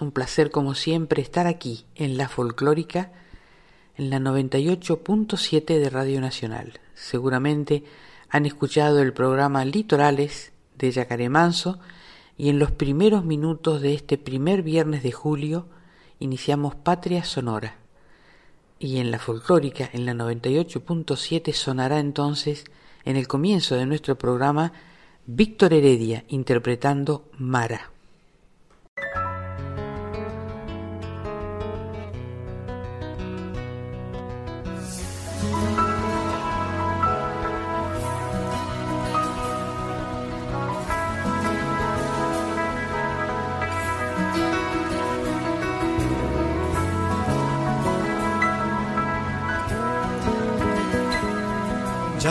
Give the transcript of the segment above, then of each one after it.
Un placer como siempre estar aquí en la folclórica, en la 98.7 de Radio Nacional. Seguramente han escuchado el programa Litorales de Yacaré Manso y en los primeros minutos de este primer viernes de julio iniciamos Patria Sonora. Y en la folclórica, en la 98.7, sonará entonces, en el comienzo de nuestro programa, Víctor Heredia interpretando Mara.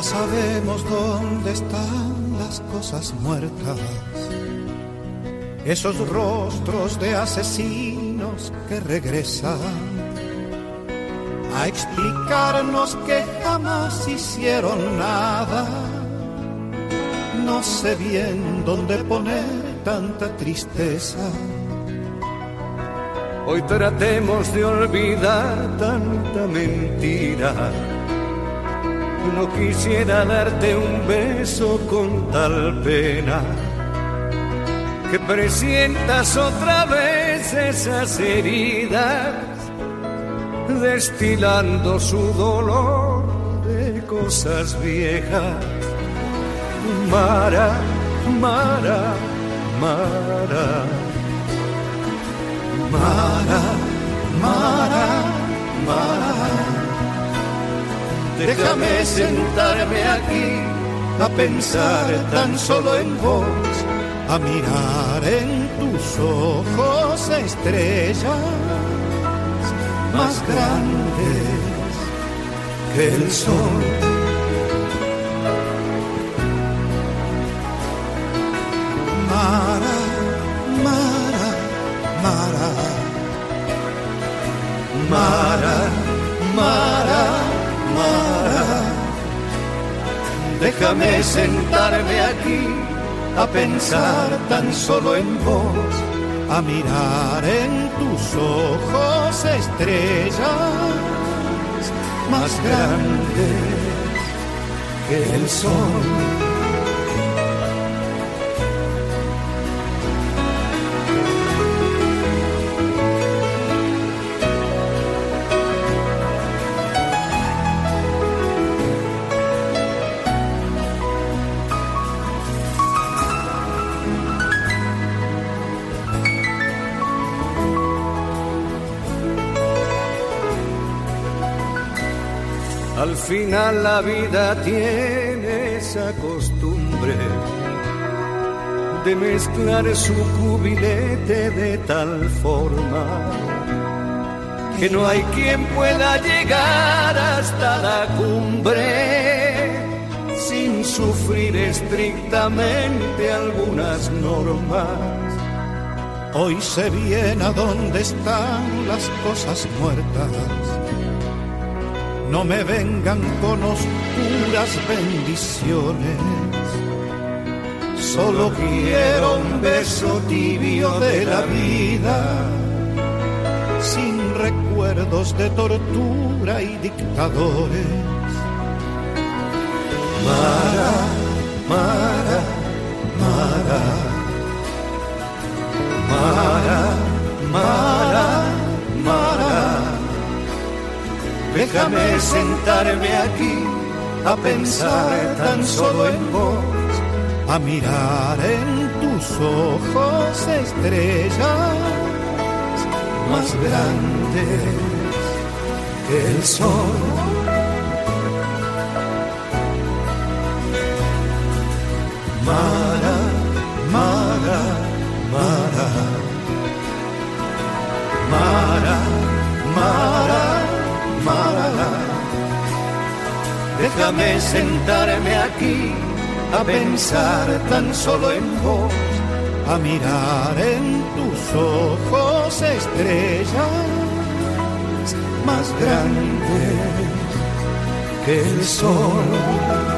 Sabemos dónde están las cosas muertas, esos rostros de asesinos que regresan a explicarnos que jamás hicieron nada. No sé bien dónde poner tanta tristeza. Hoy tratemos de olvidar tanta mentira no quisiera darte un beso con tal pena que presientas otra vez esas heridas, destilando su dolor de cosas viejas. Mara, Mara, Mara, Mara, Mara, Mara. Déjame sentarme aquí a pensar tan solo en vos, a mirar en tus ojos estrellas más grandes que el sol. Mara, Mara, Mara, Mara, Mara. Déjame sentarme aquí a pensar tan solo en vos, a mirar en tus ojos estrellas más grandes que el sol. Al final la vida tiene esa costumbre de mezclar su cubilete de tal forma que no hay quien pueda llegar hasta la cumbre sin sufrir estrictamente algunas normas. Hoy sé bien a dónde están las cosas muertas no me vengan con oscuras bendiciones. Solo quiero un beso tibio de la vida, sin recuerdos de tortura y dictadores. Mara, Mara, Mara, Mara, Mara, Mara. Déjame sentarme aquí a pensar tan solo en vos, a mirar en tus ojos estrellas más grandes que el sol. Mara, Mara, Mara. Mara, Mara. Déjame sentarme aquí a pensar tan solo en vos, a mirar en tus ojos estrellas más grandes que el sol.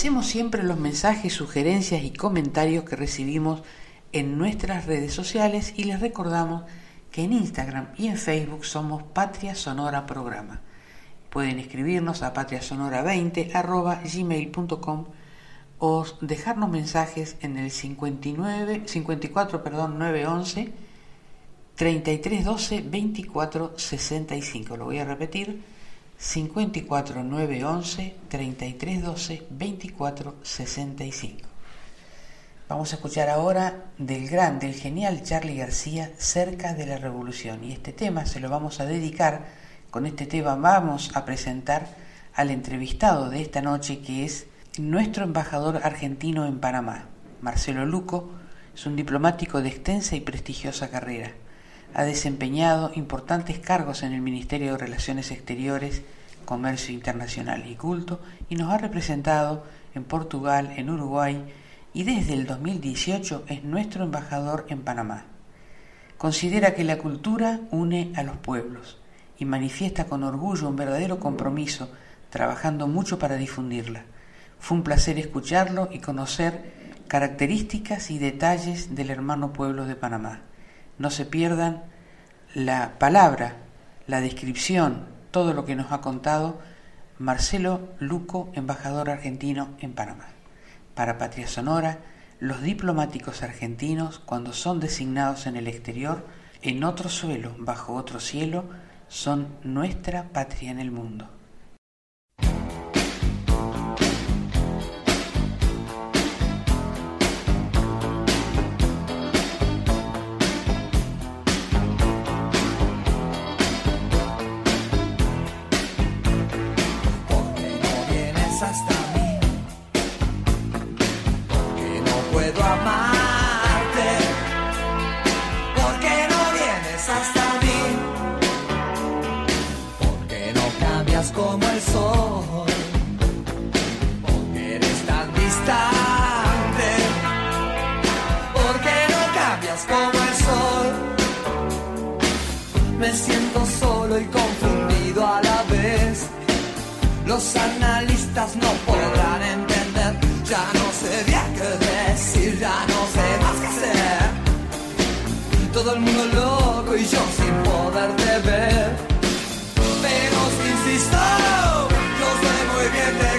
Agradecemos siempre los mensajes, sugerencias y comentarios que recibimos en nuestras redes sociales y les recordamos que en Instagram y en Facebook somos Patria Sonora Programa. Pueden escribirnos a patriasonora20 gmail.com o dejarnos mensajes en el 59, 54 perdón, 911 3312 24 65. Lo voy a repetir 54 9 11 33 12 24 65. Vamos a escuchar ahora del gran, del genial Charlie García, Cerca de la Revolución. Y este tema se lo vamos a dedicar, con este tema vamos a presentar al entrevistado de esta noche que es nuestro embajador argentino en Panamá, Marcelo Luco, es un diplomático de extensa y prestigiosa carrera ha desempeñado importantes cargos en el Ministerio de Relaciones Exteriores, Comercio Internacional y Culto y nos ha representado en Portugal, en Uruguay y desde el 2018 es nuestro embajador en Panamá. Considera que la cultura une a los pueblos y manifiesta con orgullo un verdadero compromiso, trabajando mucho para difundirla. Fue un placer escucharlo y conocer características y detalles del hermano pueblo de Panamá. No se pierdan la palabra, la descripción, todo lo que nos ha contado Marcelo Luco, embajador argentino en Panamá. Para Patria Sonora, los diplomáticos argentinos, cuando son designados en el exterior, en otro suelo, bajo otro cielo, son nuestra patria en el mundo. me siento solo y confundido a la vez. Los analistas no podrán entender, ya no sé bien qué decir, ya no sé más qué hacer. Todo el mundo loco y yo sin poder poderte ver. Pero insisto, yo sé muy bien de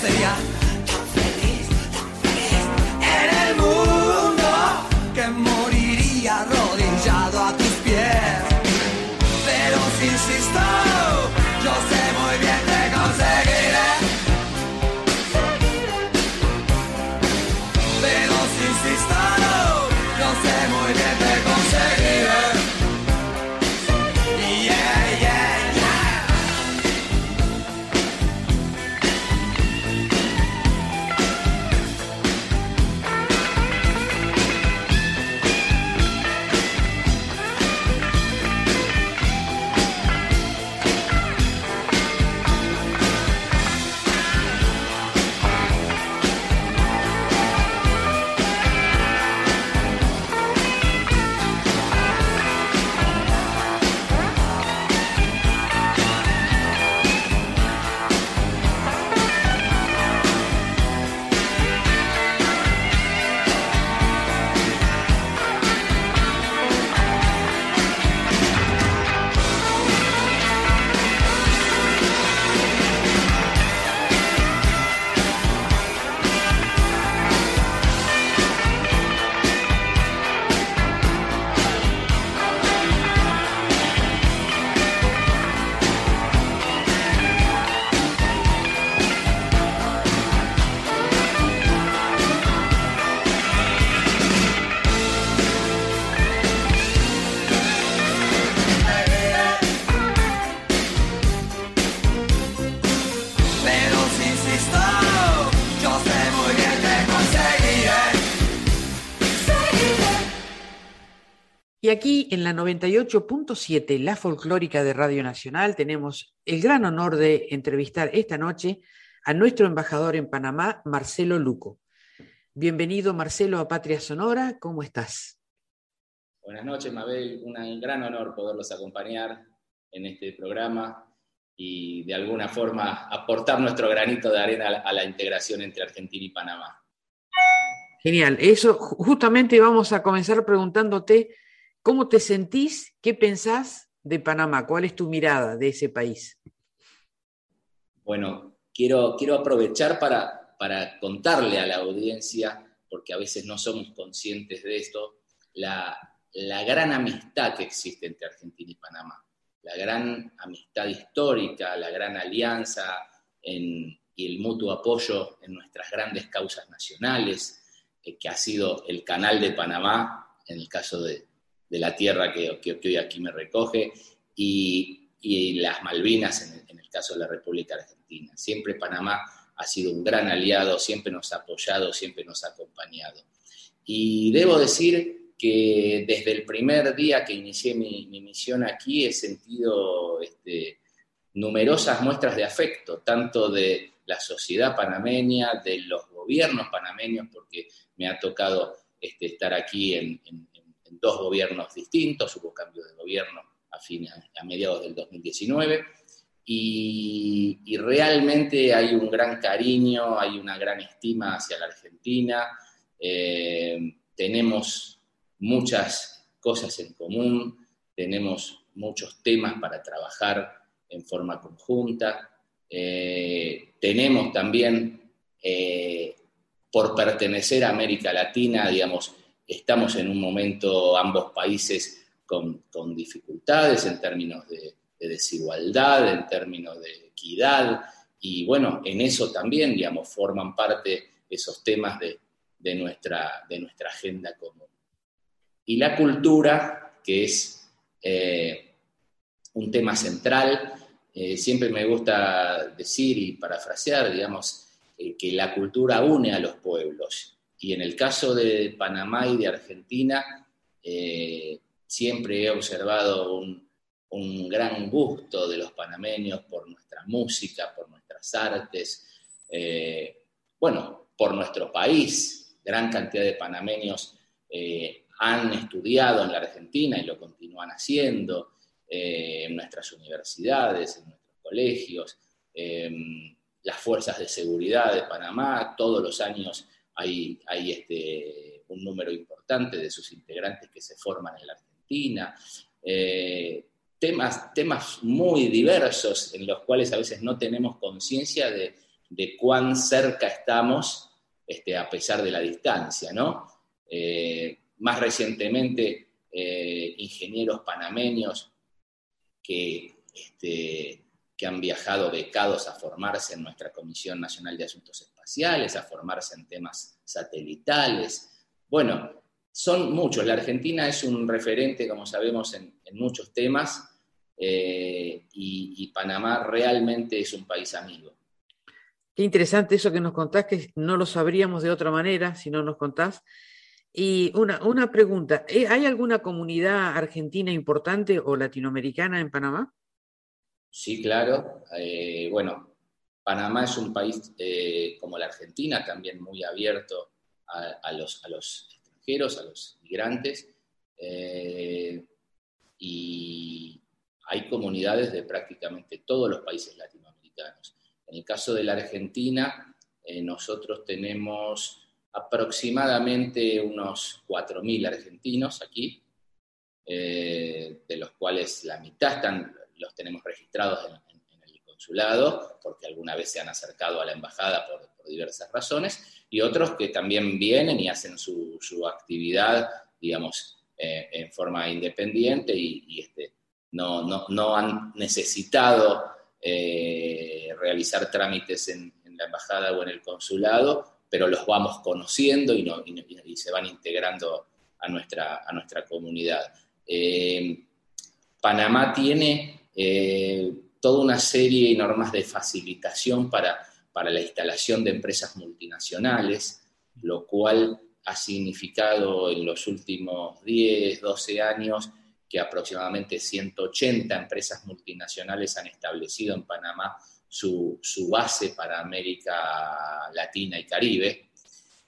creer, yo Y aquí en la 98.7, la folclórica de Radio Nacional, tenemos el gran honor de entrevistar esta noche a nuestro embajador en Panamá, Marcelo Luco. Bienvenido, Marcelo, a Patria Sonora. ¿Cómo estás? Buenas noches, Mabel. Un gran honor poderlos acompañar en este programa y de alguna forma aportar nuestro granito de arena a la, integración entre Argentina y Panamá. Genial. Eso, ju- justamente vamos a comenzar preguntándote cómo te sentís, qué pensás de Panamá, cuál es tu mirada de ese país. Bueno, quiero, quiero aprovechar para, para contarle a la audiencia, porque a veces no somos conscientes de esto, la, la gran amistad que existe entre Argentina y Panamá, la gran amistad histórica, la gran alianza en- y el mutuo apoyo en nuestras grandes causas nacionales, eh, que ha sido el canal de Panamá, en el caso de, de la tierra que, que- hoy aquí me recoge, y, y las Malvinas en el, caso de la República Argentina. Siempre Panamá ha sido un gran aliado, siempre nos ha apoyado, siempre nos ha acompañado. Y debo decir que desde el primer día que inicié mi, mi misión aquí he sentido este, numerosas muestras de afecto, tanto de la sociedad panameña, de los gobiernos panameños, porque me ha tocado este, estar aquí en- en- dos gobiernos distintos, hubo cambio de gobierno a, fines, a mediados del 2019, y, y realmente hay un gran cariño, hay una gran estima hacia la Argentina, eh, tenemos muchas cosas en común, tenemos muchos temas para trabajar en forma conjunta, eh, tenemos también, eh, por pertenecer a América Latina, digamos, estamos en un momento ambos países con, dificultades en términos de, de desigualdad, en términos de equidad, y bueno, en eso también, digamos, forman parte esos temas de, de nuestra, de nuestra agenda común. Y la cultura, que es eh, un tema central, eh, siempre me gusta decir y parafrasear, digamos, eh, que la cultura une a los pueblos. Y en el caso de Panamá y de Argentina, eh, siempre he observado un, un gran gusto de los panameños por nuestra música, por nuestras artes, eh, bueno, por nuestro país. Gran cantidad de panameños eh, han estudiado en la Argentina y lo continúan haciendo en nuestras universidades, en nuestros colegios, las fuerzas de seguridad de Panamá, todos los años hay, este, un número importante de sus integrantes que se forman en la Argentina. eh, temas, muy diversos en los cuales a veces no tenemos conciencia de, cuán cerca estamos este, a pesar de la distancia. Eh, más recientemente, eh, ingenieros panameños que, este, que han viajado becados a formarse en nuestra Comisión Nacional de Asuntos Espaciales, a formarse en temas satelitales. Bueno, son muchos. La Argentina es un referente, como sabemos, en, muchos temas eh, y, Panamá realmente es un país amigo. Qué interesante eso que nos contás, que no lo sabríamos de otra manera si no nos contás. Y una, una pregunta, ¿eh, ¿hay alguna comunidad argentina importante o latinoamericana en Panamá? Sí, claro. Eh, bueno, Panamá es un país como la Argentina, también muy abierto a, los, los a los migrantes, eh, y hay comunidades de prácticamente todos los países latinoamericanos. En el caso de la Argentina, eh, nosotros tenemos aproximadamente unos 4.000 argentinos aquí, eh, de los cuales la mitad están, los tenemos registrados en, consulado, porque alguna vez se han acercado a la embajada por, diversas razones, y otros que también vienen y hacen su, actividad, digamos, eh, en forma independiente y, este, no, no, han necesitado eh, realizar trámites en, la embajada o en el consulado, pero los vamos conociendo y, y, se van integrando a nuestra, a nuestra comunidad. Eh, Panamá tiene toda una serie de normas de facilitación para para la instalación de empresas multinacionales, lo cual ha significado en los últimos 10, 12 años que aproximadamente 180 empresas multinacionales han establecido en Panamá su, base para América Latina y Caribe.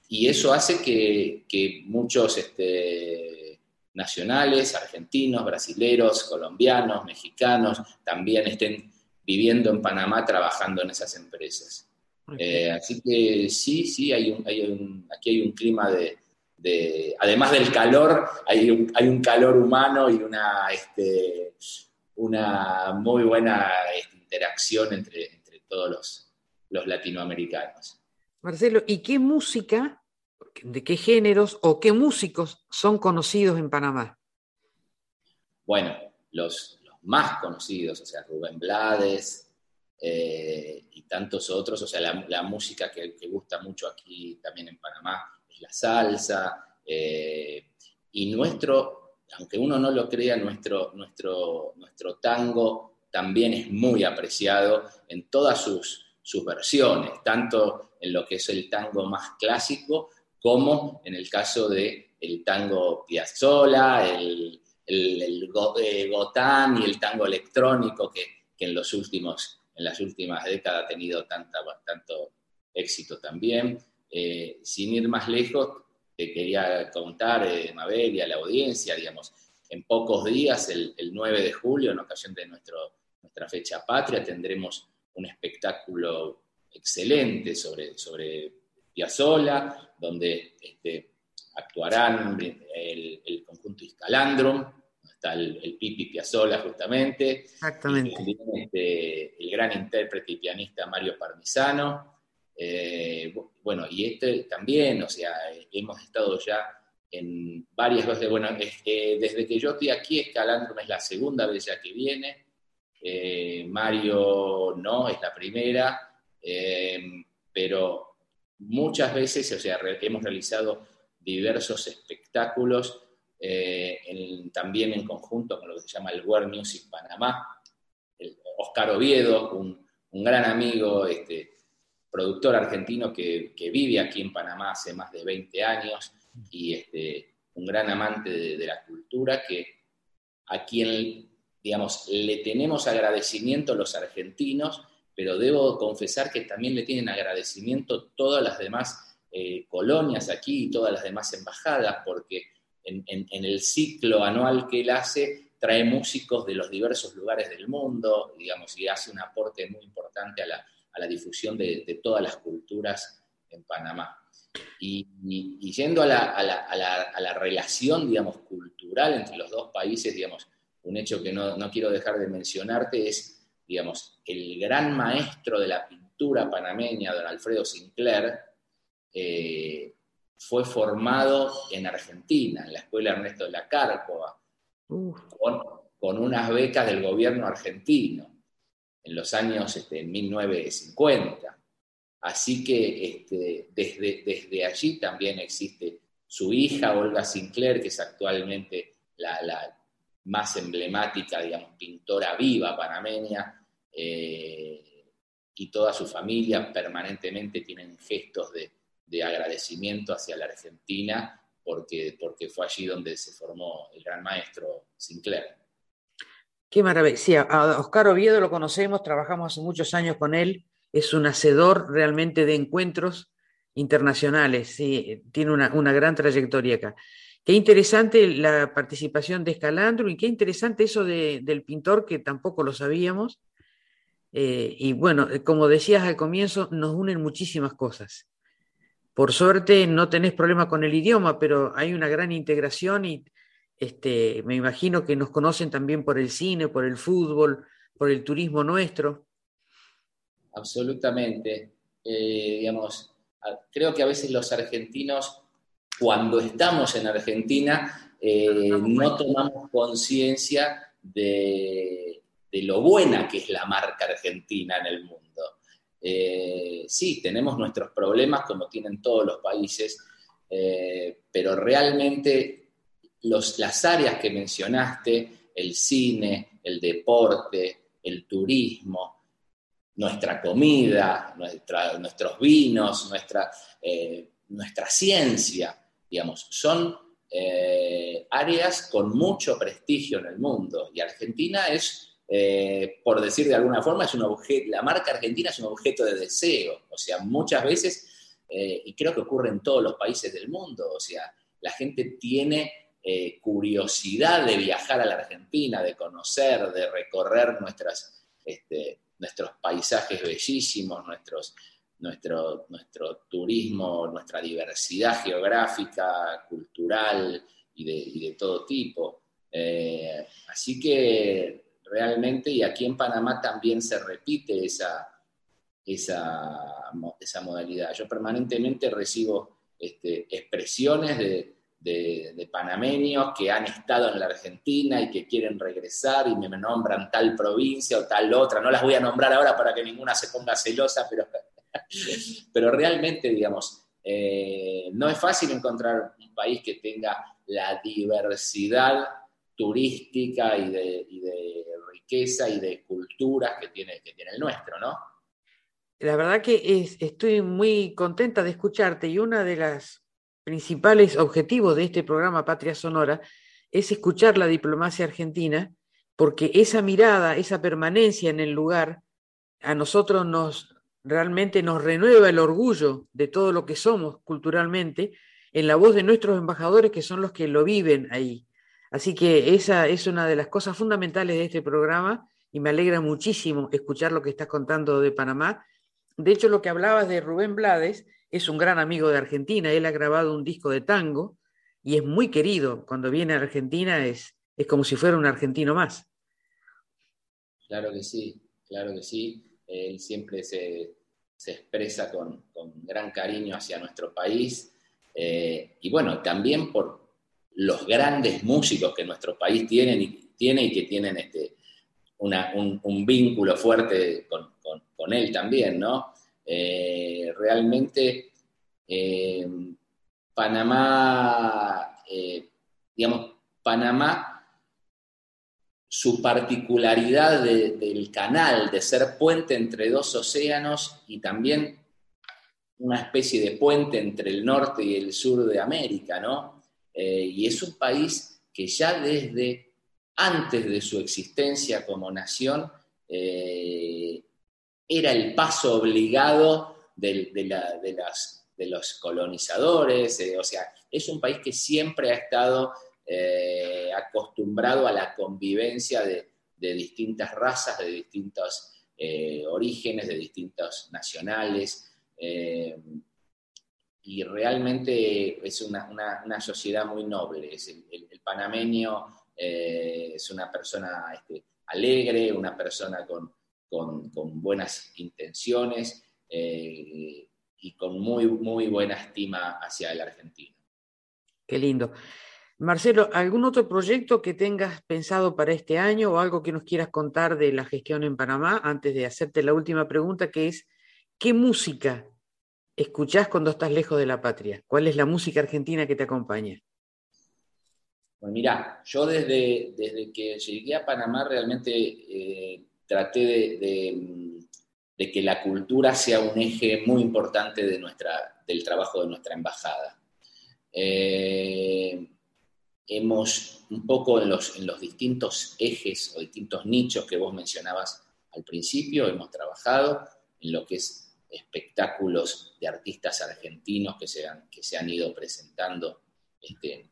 Y eso hace que, muchos este, nacionales, argentinos, brasileros, colombianos, mexicanos, también estén viviendo en Panamá trabajando en esas empresas. Eh, así que sí, sí, hay un, aquí hay un clima de, además del calor, hay un, hay un calor humano y una, este, una muy buena este, interacción entre, entre todos los, los latinoamericanos. Marcelo, ¿y qué música, de qué géneros o qué músicos son conocidos en Panamá? Bueno, los, los más conocidos, o sea, Rubén Blades, eh, y tantos otros. O sea, la, música que, gusta mucho aquí también en Panamá es la salsa. Eh, y nuestro, aunque uno no lo crea, nuestro, nuestro, nuestro tango también es muy apreciado en todas sus, sus versiones, tanto en lo que es el tango más clásico como en el caso de el tango Piazzolla, el, el, el, eh, Gotán y el tango electrónico que, que en los últimos en las últimas décadas ha tenido tanta, tanto éxito también. Eh, sin ir más lejos, te quería contar, eh, Mabel, y a la audiencia, digamos, en pocos días, el, 9 de julio, en ocasión de nuestro, nuestra fecha patria, tendremos un espectáculo excelente sobre, sobre Piazzolla, donde este, actuarán el, el conjunto Iscalandrum, está el, Pipi Piazzolla justamente. Exactamente. Este, el gran intérprete y pianista Mario Parmisano. Eh, bueno, y este también, o sea, hemos estado ya en varias veces, bueno, desde que yo estoy aquí, Escalandrum es la segunda vez ya que viene, eh, Mario no, es la primera, eh, pero muchas veces, o sea, hemos realizado diversos espectáculos eh, también en conjunto con lo que se llama el World Music Panamá. El Oscar Oviedo, un, gran amigo, este, productor argentino que, vive aquí en Panamá hace más de 20 años y este, un gran amante de, la cultura que a quien, digamos, le tenemos agradecimiento los argentinos, pero debo confesar que también le tienen agradecimiento todas las demás eh, colonias aquí y todas las demás embajadas, porque en, el ciclo anual que él hace, trae músicos de los diversos lugares del mundo, digamos, y hace un aporte muy importante a la, difusión de, todas las culturas en Panamá. Y, yendo a la, relación, digamos, cultural entre los dos países, digamos, un hecho que no, quiero dejar de mencionarte es, digamos, el gran maestro de la pintura panameña, don Alfredo Sinclair, eh, fue formado en Argentina, en la Escuela Ernesto de la Cárcova, con, unas becas del gobierno argentino en los años este, 1950. Así que este, desde, desde allí también existe su hija, Olga Sinclair, que es actualmente la, más emblemática, digamos, pintora viva panameña, eh, y toda su familia permanentemente tienen gestos de, agradecimiento hacia la Argentina porque, porque fue allí donde se formó el gran maestro Sinclair. Qué maravilla. A Oscar Oviedo lo conocemos, trabajamos hace muchos años con él, es un hacedor realmente de encuentros internacionales, sí, tiene una, una gran trayectoria acá. Qué interesante la participación de Escalandro y qué interesante eso del pintor que tampoco lo sabíamos. Eh, y bueno, eh, como decías al comienzo, nos unen muchísimas cosas. Por suerte no tenés problema con el idioma, pero hay una gran integración y este, me imagino que nos conocen también por el cine, por el fútbol, por el turismo nuestro. Absolutamente. Eh, digamos, creo que a veces los argentinos cuando estamos en Argentina eh, no tomamos conciencia de, lo buena que es la marca argentina en el mundo. Eh, sí, tenemos nuestros problemas como tienen todos los países, eh, pero realmente las áreas que mencionaste, el cine, el deporte, el turismo, nuestra comida, nuestros vinos, nuestra, nuestra ciencia, digamos, son eh, áreas con mucho prestigio en el mundo y Argentina es, eh, por decir de alguna forma, es un objeto, la marca argentina es un objeto de deseo, o sea, muchas veces, eh, y creo que ocurre en todos los países del mundo, o sea, la gente tiene curiosidad de viajar a la Argentina, de conocer, de recorrer nuestras, este, nuestros paisajes bellísimos, nuestros, nuestro, nuestro turismo, nuestra diversidad geográfica, cultural y de, todo tipo. Eh, así que realmente, y aquí en Panamá también se repite esa, esa, esa modalidad. Yo permanentemente recibo este, expresiones de, de, panameños que han estado en la Argentina y que quieren regresar y me nombran tal provincia o tal otra. No las voy a nombrar ahora para que ninguna se ponga celosa, pero Pero realmente, digamos, eh, no es fácil encontrar un país que tenga la diversidad turística y de, riqueza y de culturas que tiene, que tiene el nuestro, ¿no? La verdad que estoy muy contenta de escucharte y uno de los principales objetivos de este programa Patria Sonora es escuchar la diplomacia argentina, porque esa mirada, esa permanencia en el lugar, a nosotros nos, realmente nos renueva el orgullo de todo lo que somos culturalmente en la voz de nuestros embajadores que son los que lo viven ahí. Así que esa es una de las cosas fundamentales de este programa y me alegra muchísimo escuchar lo que estás contando de Panamá. De hecho, lo que hablabas de Rubén Blades es un gran amigo de Argentina. Él ha grabado un disco de tango y es muy querido. Cuando viene a Argentina es, es como si fuera un argentino más. Claro que sí, claro que sí él siempre se, expresa con, gran cariño hacia nuestro país. Eh, y bueno, también por los grandes músicos que nuestro país tiene y, tiene y que tienen este, un, vínculo fuerte con, él también, ¿no? Eh, realmente eh, Panamá, digamos, Panamá su particularidad del canal, de ser puente entre dos océanos y también una especie de puente entre el norte y el sur de América, ¿no? Eh, y es un país que ya desde antes de su existencia como nación eh, era el paso obligado de, los colonizadores, eh, o sea, es un país que siempre ha estado acostumbrado a la convivencia de, distintas razas, de distintos orígenes, de distintos nacionales. Eh, y realmente es una, sociedad muy noble. el, panameño es una persona este, alegre, una persona con, buenas intenciones y con muy, muy buena estima hacia el argentino. Qué lindo. Marcelo, ¿algún otro proyecto que tengas pensado para este año o algo que nos quieras contar de la gestión en Panamá antes de hacerte la última pregunta, que es, ¿qué música escuchás cuando estás lejos de la patria? ¿Cuál es la música argentina que te acompaña? Bueno, mira, yo desde, desde que llegué a Panamá realmente eh, traté de, que la cultura sea un eje muy importante de nuestra, del trabajo de nuestra embajada. Eh, hemos un poco en los, en los distintos ejes o distintos nichos que vos mencionabas al principio, hemos trabajado en lo que es espectáculos de artistas argentinos que se han, que se han ido presentando este,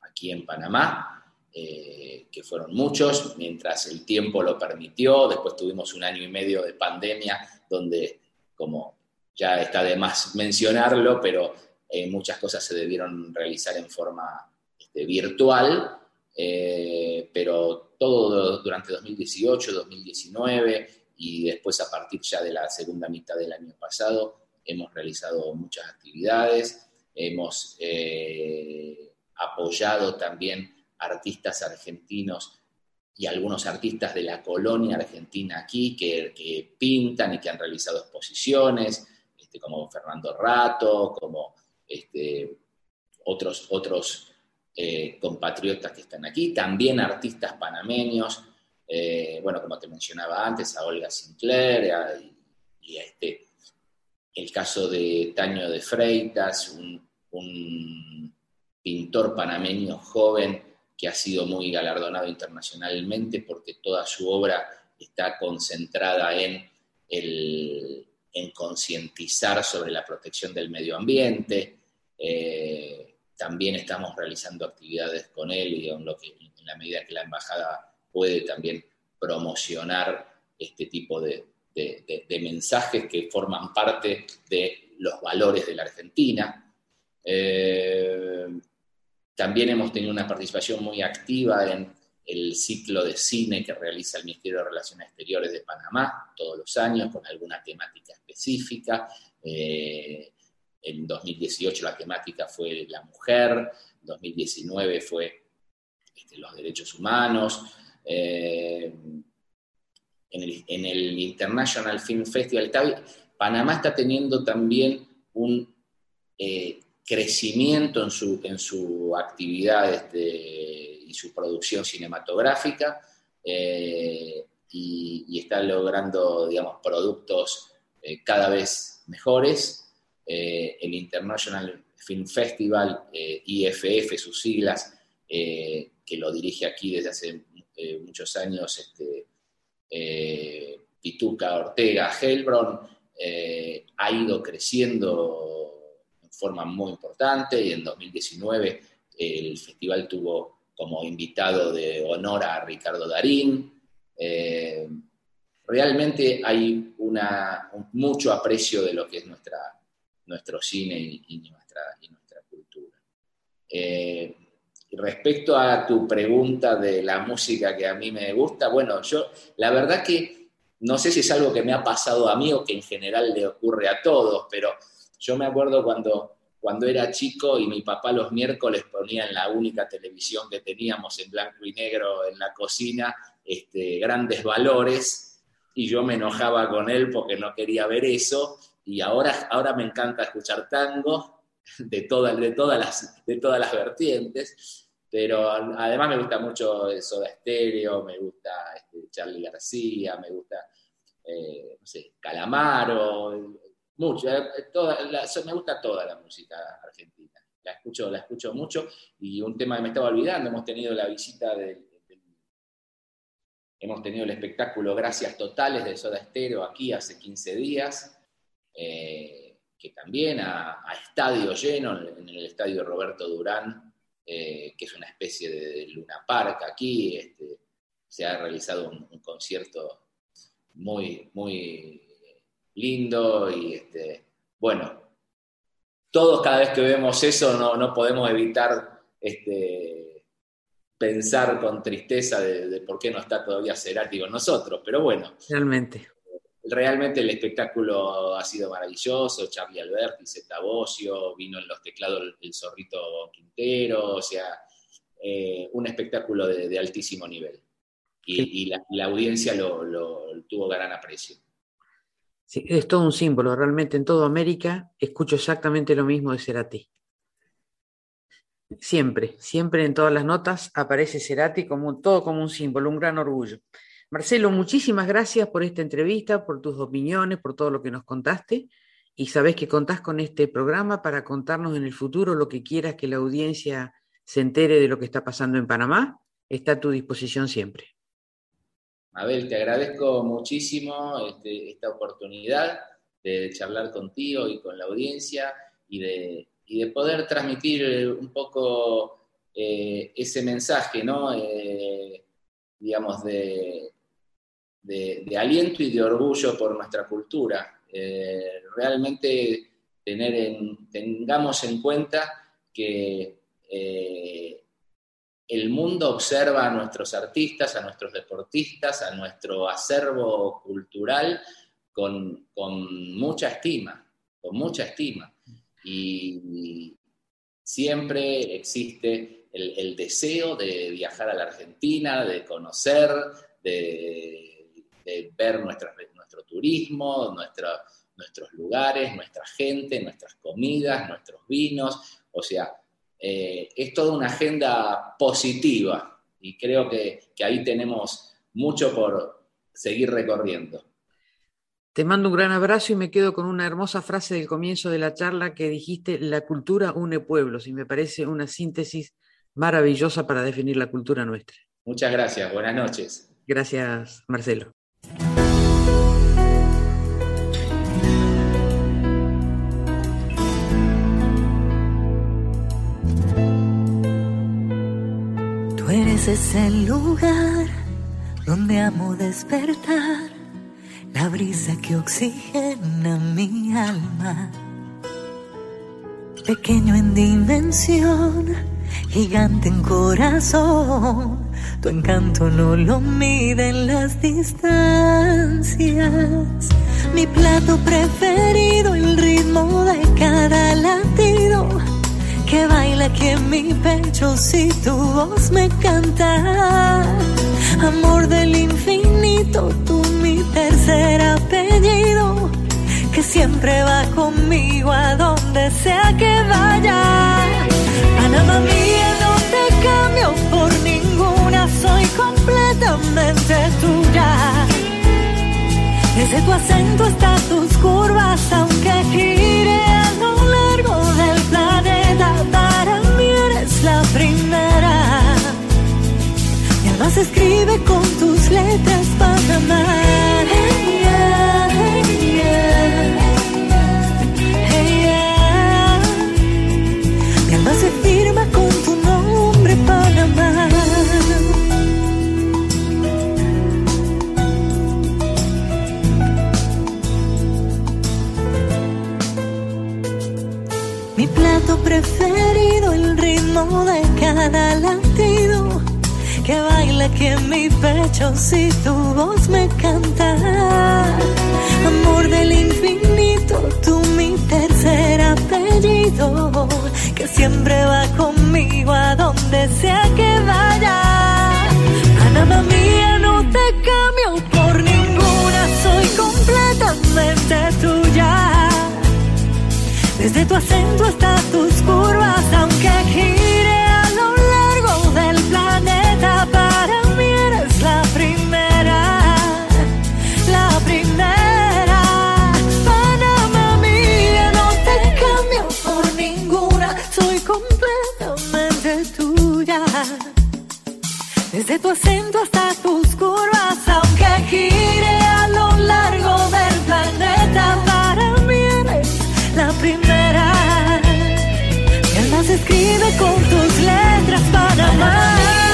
aquí en Panamá, eh, que fueron muchos, mientras el tiempo lo permitió. Después tuvimos un año y medio de pandemia donde, como ya está de más mencionarlo, pero eh, muchas cosas se debieron realizar en forma este, virtual, eh, pero todo durante 2018, 2019 y después a partir ya de la segunda mitad del año pasado hemos realizado muchas actividades, hemos eh, apoyado también artistas argentinos y algunos artistas de la colonia argentina aquí que, pintan y que han realizado exposiciones, este, como Fernando Rato, como este, otros, otros eh, compatriotas que están aquí, también artistas panameños, eh, bueno, como te mencionaba antes, a Olga Sinclair y, a este, el caso de Taño de Freitas, un, pintor panameño joven que ha sido muy galardonado internacionalmente porque toda su obra está concentrada en, en concientizar sobre la protección del medio ambiente. Eh, también estamos realizando actividades con él y en, la medida que la embajada puede también promocionar este tipo de, mensajes que forman parte de los valores de la Argentina. Eh, también hemos tenido una participación muy activa en el ciclo de cine que realiza el Ministerio de Relaciones Exteriores de Panamá todos los años con alguna temática específica. Eh, en 2018 la temática fue la mujer, en 2019 fue este, los derechos humanos. Eh, en, el, International Film Festival, Panamá está teniendo también un eh, crecimiento en su, en su actividad este, y su producción cinematográfica eh, y, está logrando, digamos, productos cada vez mejores. El International Film Festival, IFF, sus siglas, que lo dirige aquí desde hace muchos años este, Pituca Ortega Helbron, ha ido creciendo en forma muy importante y en 2019 el festival tuvo como invitado de honor a Ricardo Darín. realmente hay una, mucho aprecio de lo que es nuestra, nuestro cine y, nuestra, cultura. Eh, respecto a tu pregunta de la música que a mí me gusta, bueno, yo la verdad que no sé si es algo que me ha pasado a mí o que en general le ocurre a todos, pero yo me acuerdo cuando, cuando era chico y mi papá los miércoles ponía en la única televisión que teníamos en blanco y negro en la cocina, este, grandes valores, y yo me enojaba con él porque no quería ver eso, y ahora, ahora me encanta escuchar tango de, todas de, todas las, de todas las vertientes, pero además me gusta mucho Soda Stereo, me gusta este, Charlie García, me gusta, eh, no sé, Calamaro, mucho, eh, me gusta toda la música argentina, la escucho, la escucho mucho, y un tema que me estaba olvidando, hemos tenido la visita del Hemos tenido el espectáculo Gracias Totales de Soda Stereo aquí hace 15 días. Eh, que también a, estadio lleno, en el estadio Roberto Durán, eh, que es una especie de Luna Park aquí, este, se ha realizado un, concierto muy, muy lindo y este, bueno, todos cada vez que vemos eso no, podemos evitar este, pensar con tristeza de, por qué no está todavía Cerati con nosotros, pero bueno. Realmente. Realmente el espectáculo ha sido maravilloso, Charlie Alberti, Zeta Bocio, vino en los teclados el, Zorrito Quintero, o sea, eh, un espectáculo de, altísimo nivel. Y, la, audiencia lo, tuvo gran aprecio. Sí, es todo un símbolo, realmente en toda América escucho exactamente lo mismo de Cerati. Siempre, siempre en todas las notas aparece Cerati como todo como un símbolo, un gran orgullo. Marcelo, muchísimas gracias por esta entrevista, por tus opiniones, por todo lo que nos contaste. Y sabes que contás con este programa para contarnos en el futuro lo que quieras que la audiencia se entere de lo que está pasando en Panamá. Está a tu disposición siempre. Abel, te agradezco muchísimo este, esta oportunidad de charlar contigo y con la audiencia y de y de poder transmitir un poco eh, ese mensaje, ¿no? Eh, digamos, de, de, aliento y de orgullo por nuestra cultura. realmente tener en, tengamos en cuenta que el mundo observa a nuestros artistas, a nuestros deportistas, a nuestro acervo cultural con, con mucha estima, con mucha estima y siempre existe el, deseo de viajar a la Argentina, de conocer, de, ver nuestro turismo, nuestros lugares, nuestra gente, nuestras comidas, nuestros vinos. O sea, eh, es toda una agenda positiva y creo que ahí tenemos mucho por seguir recorriendo. Te mando un gran abrazo y me quedo con una hermosa frase del comienzo de la charla que dijiste, la cultura une pueblos, y me parece una síntesis maravillosa para definir la cultura nuestra. Muchas gracias, buenas noches. Gracias, Marcelo. Eres ese lugar donde amo despertar la brisa que oxigena mi alma. Pequeño en dimensión, gigante en corazón, tu encanto no lo miden las distancias. Mi plato preferido, el ritmo de cada latido que baila aquí en mi pecho si tu voz me canta. Amor del infinito, tú mi tercer apellido, que siempre va conmigo a donde sea que vaya. Panamá mía, no te cambio por ninguna, soy completamente tuya. Desde tu acento hasta tus curvas, aunque gire a Se escribe con tus letras, Panamá. Mi alma se firma con tu nombre, Panamá. Mi plato preferido, el ritmo de cada latido que baila aquí en mi pecho si tu voz me canta. Amor del infinito, tú mi tercer apellido, que siempre va conmigo a donde sea que vaya. Panamá mía, no te cambio por ninguna, soy completamente tuya. Desde tu acento hasta tus curvas, aunque gire Desde tu acento hasta tus curvas, aunque gire a lo largo del planeta, para mí eres la primera. Mi alma se escribe con tus letras, Panamá. Soy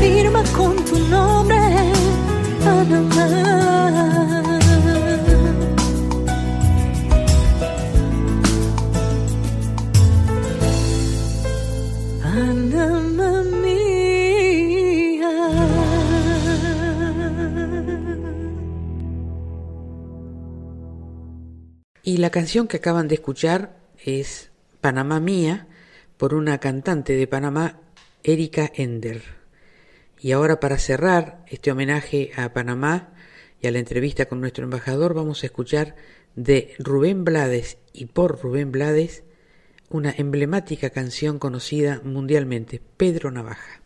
firma con tu nombre, Panamá. Y la canción que acaban de escuchar es Panamá Mía por una cantante de Panamá, Erika Ender. Y ahora para cerrar este homenaje a Panamá y a la entrevista con nuestro embajador vamos a escuchar de Rubén Blades y por Rubén Blades una emblemática canción conocida mundialmente, Pedro Navaja.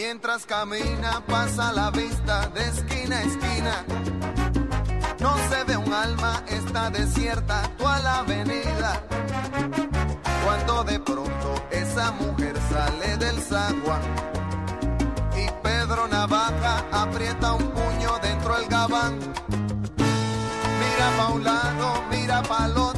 Mientras camina pasa la vista de esquina a esquina. No se ve un alma, está desierta toda la avenida. Cuando de pronto esa mujer sale del zaguán y Pedro Navaja aprieta un puño dentro del gabán. Mira pa' un lado, mira pa' el otro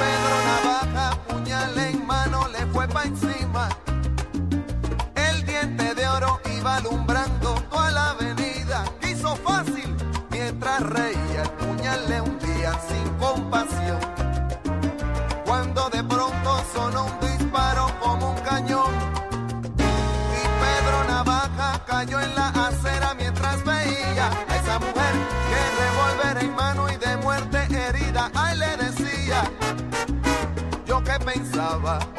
Pedro Navaja, puñal en mano, le fue pa' encima. El diente de oro iba alumbrando toda la avenida. Hizo fácil mientras reía, el puñal le hundía sin compasión.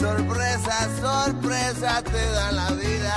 Sorpresa, sorpresa te da la vida,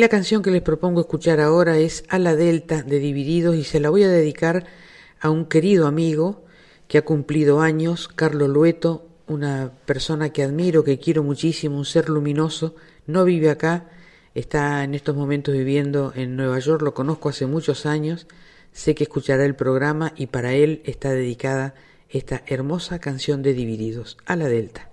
la canción que les propongo escuchar ahora es A la Delta de Divididos y se la voy a dedicar a un querido amigo que ha cumplido años, Carlos Lueto, una persona que admiro, que quiero muchísimo, un ser luminoso, no vive acá, está en estos momentos viviendo en Nueva York, lo conozco hace muchos años, sé que escuchará el programa y para él está dedicada esta hermosa canción de Divididos, A la Delta.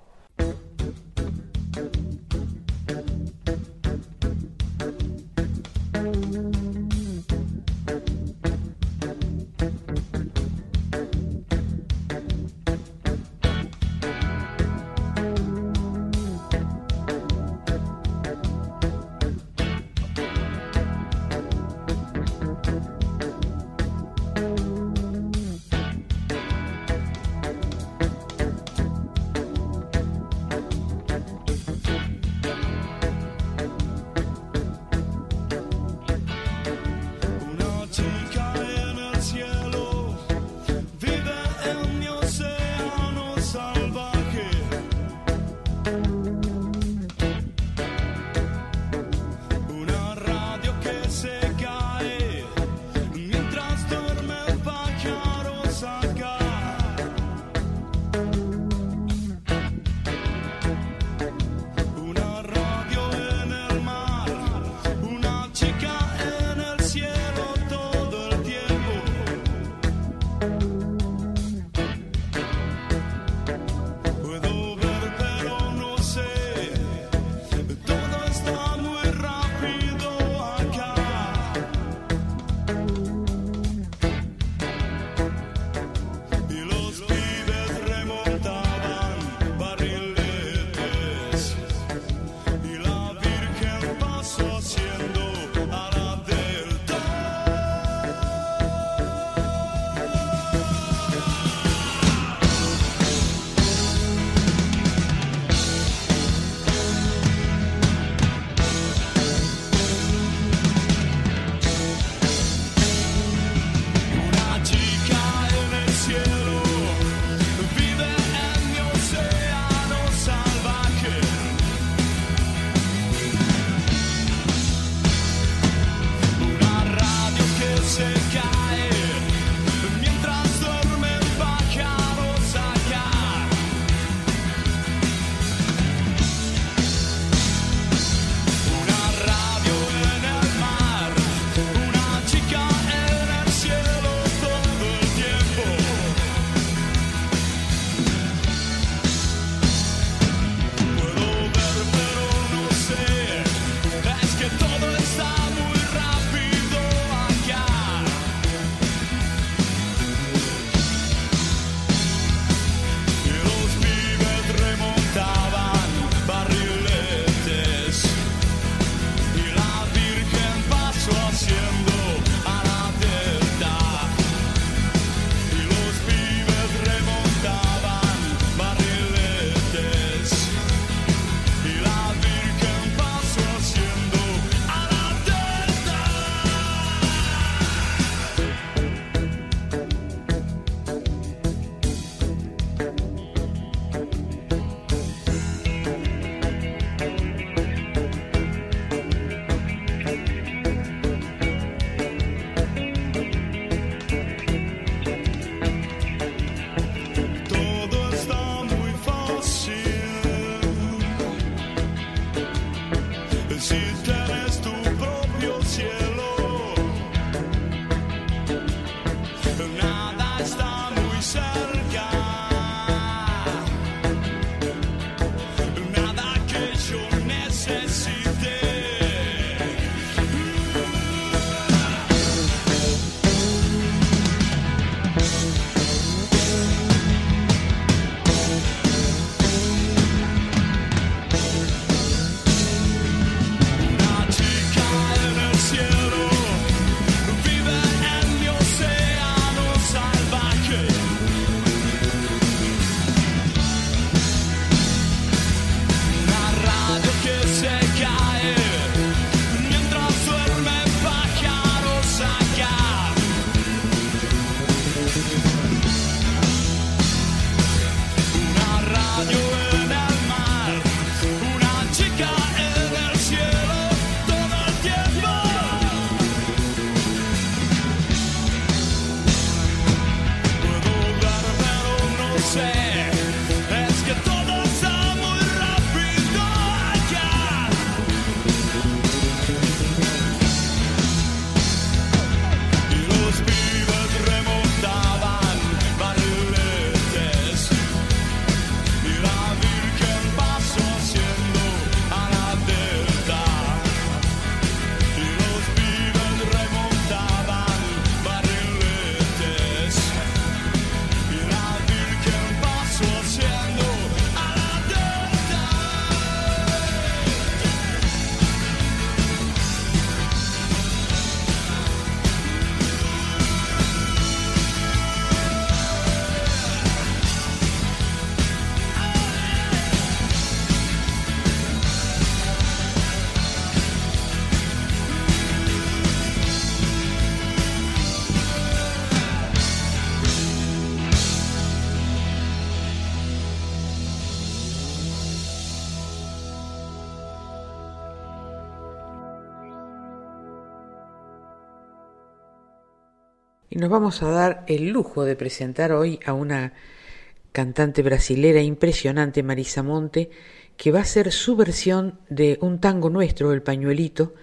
Nos vamos a dar el lujo de presentar hoy a una cantante brasilera impresionante, Marisa Monte, que va a ser su versión de un tango nuestro, El Pañuelito,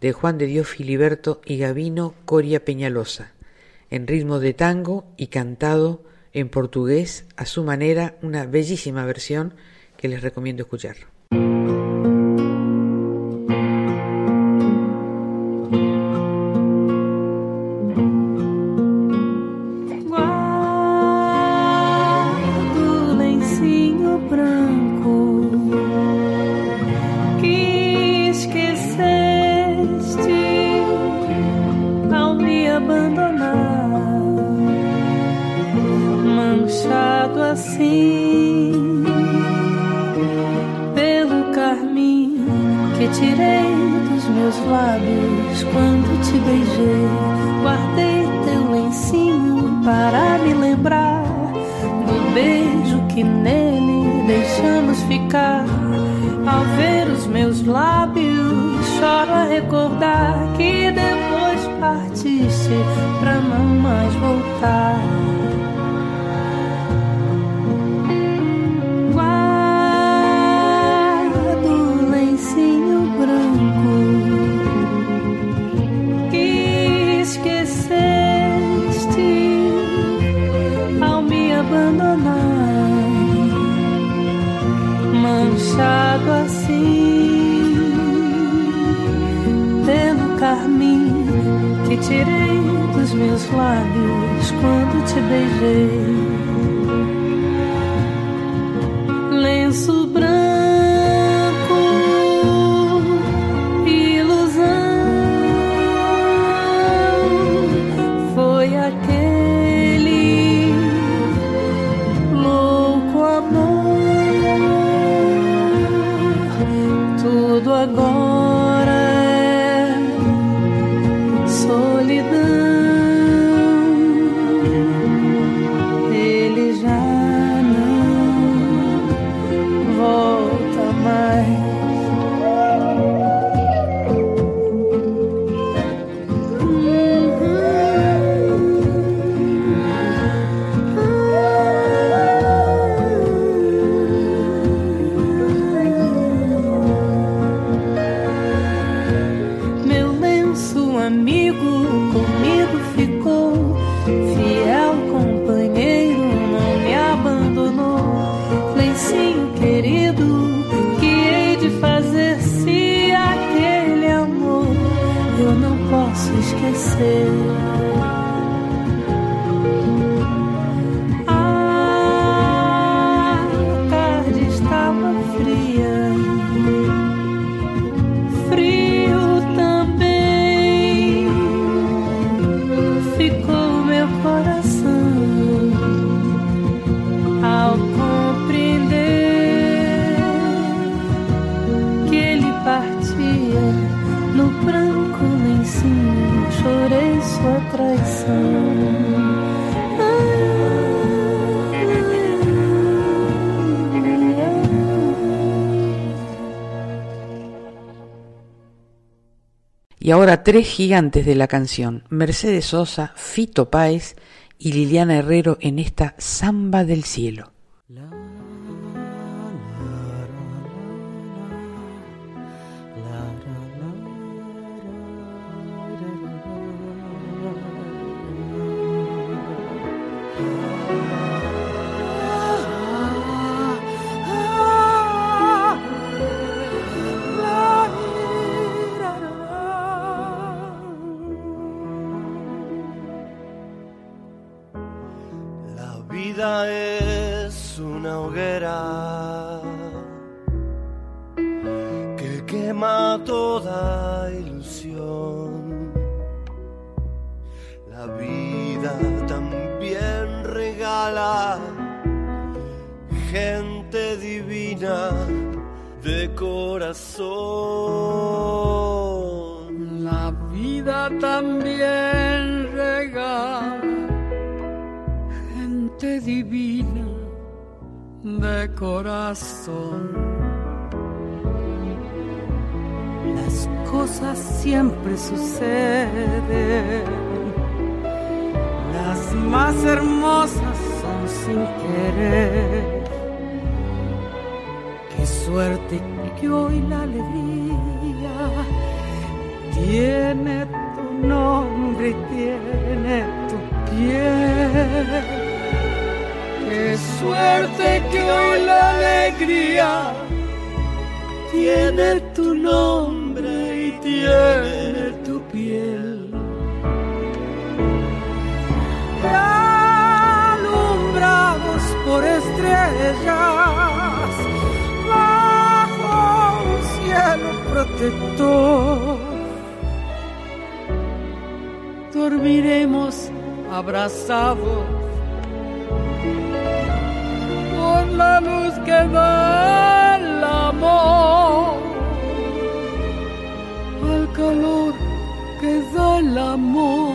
de Juan de Dios Filiberto y Gavino Coria Peñalosa, en ritmo de tango y cantado en portugués a su manera, una bellísima versión que les recomiendo escuchar. Lábios, choro a recordar que depois partiste pra não mais voltar. Tirei dos meus lábios quando te beijei. Ahora tres gigantes de la canción, Mercedes Sosa, Fito Páez y Liliana Herrero en esta Samba del Cielo. De corazón. Las cosas siempre suceden más hermosas son sin querer. Qué suerte que hoy la alegría tiene tu nombre y tiene tu piel. Qué suerte que hoy la alegría tiene tu nombre y tiene tu piel. Alumbrados por estrellas bajo un cielo protector, dormiremos abrazados la luz que da el amor, al calor que da el amor.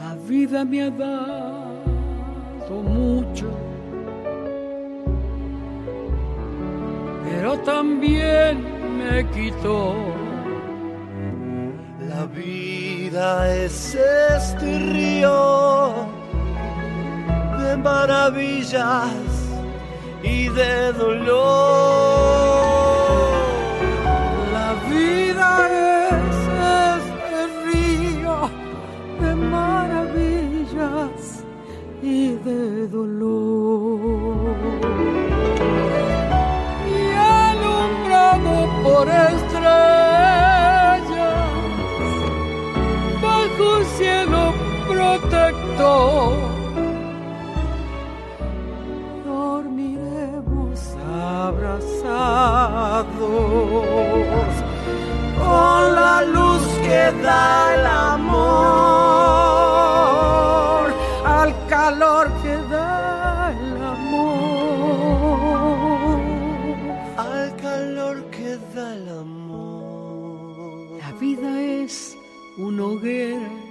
La vida me ha dado mucho, pero también me quitó. La vida es este río de maravillas y de dolor. La vida es este río de maravillas y de dolor. Y alumbrado por estrellas protector. Dormiremos abrazados con la luz que da el amor, al calor que da el amor. Al calor que da el amor. La vida es una hoguera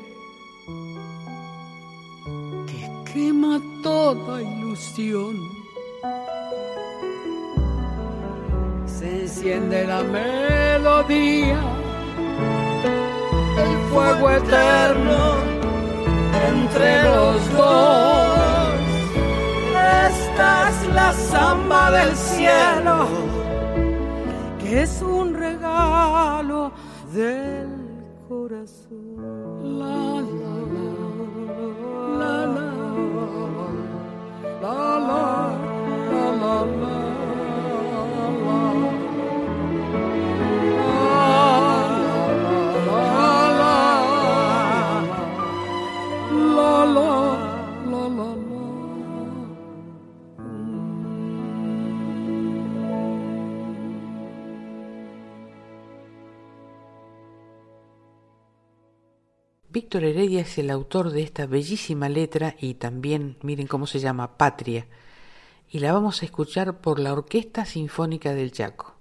quema toda ilusión. Se enciende la melodía, el fuego eterno entre los dos. Esta es la samba del cielo, que es un regalo del Víctor Heredia es el autor de esta bellísima letra y también, miren cómo se llama, Patria, y la vamos a escuchar por la Orquesta Sinfónica del Chaco.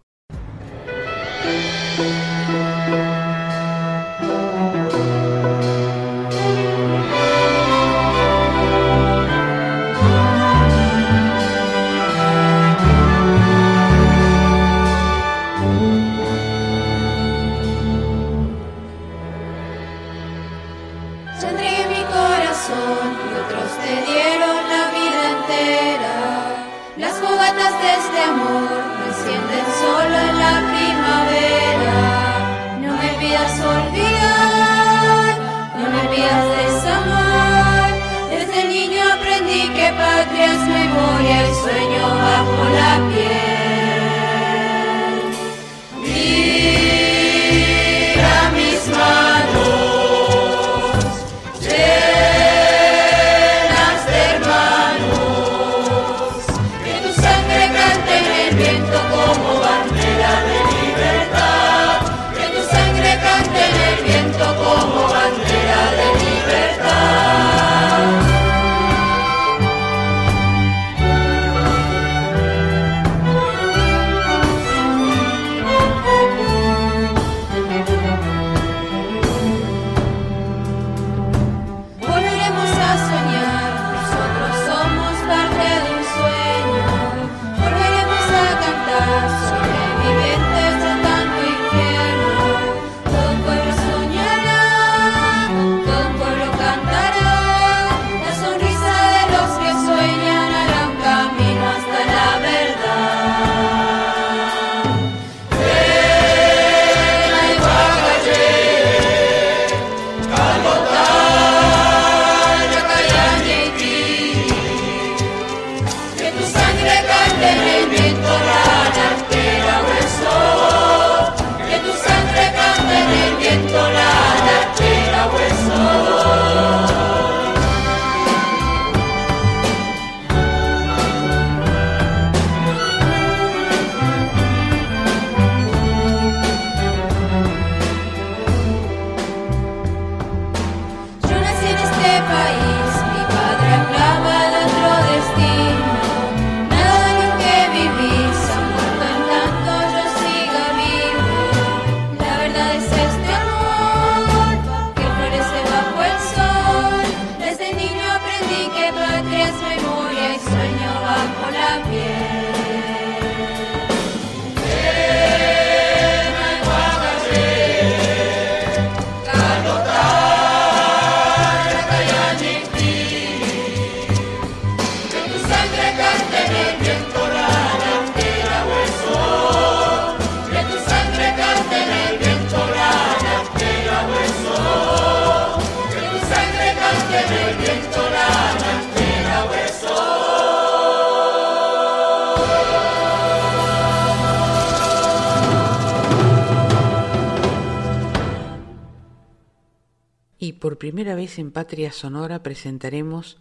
Primera vez en Patria Sonora presentaremos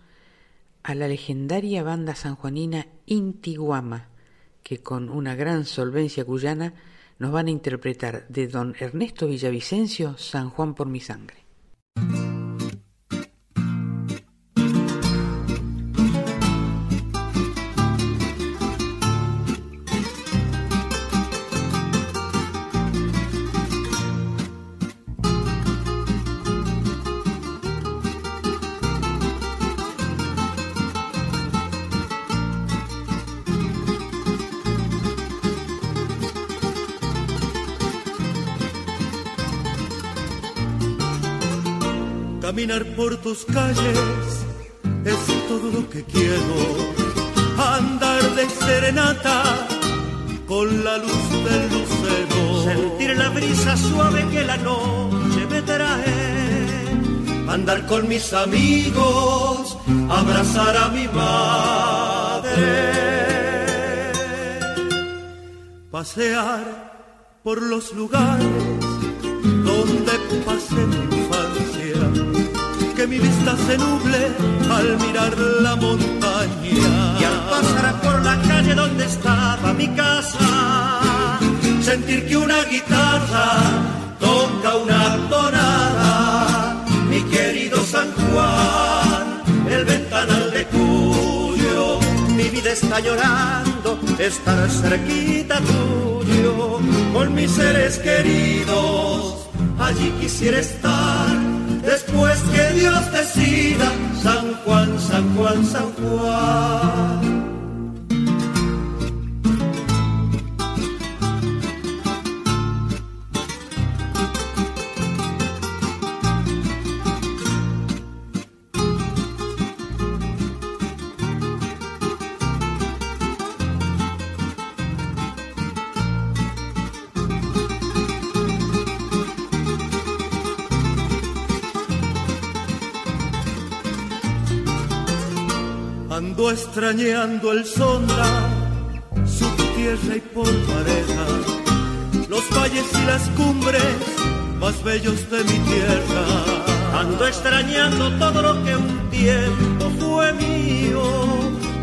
a la legendaria banda sanjuanina Intiguama, que con una gran solvencia cuyana nos van a interpretar de don Ernesto Villavicencio San Juan por mi sangre. Caminar por tus calles es todo lo que quiero. Andar de serenata con la luz del lucero. Sentir la brisa suave que la noche me trae. Andar con mis amigos, abrazar a mi madre. Pasear por los lugares donde pasé mi que mi vista se nuble al mirar la montaña. Y al pasar por la calle donde estaba mi casa, sentir que una guitarra toca una tonada. Mi querido San Juan, el ventanal de Cuyo, mi vida está llorando, estar cerquita tuyo, con mis seres queridos, allí quisiera estar después que Dios decida, San Juan, San Juan, San Juan. Ando extrañando el sonda, su tierra y polvareda, los valles y las cumbres más bellos de mi tierra. Ando extrañando todo lo que un tiempo fue mío,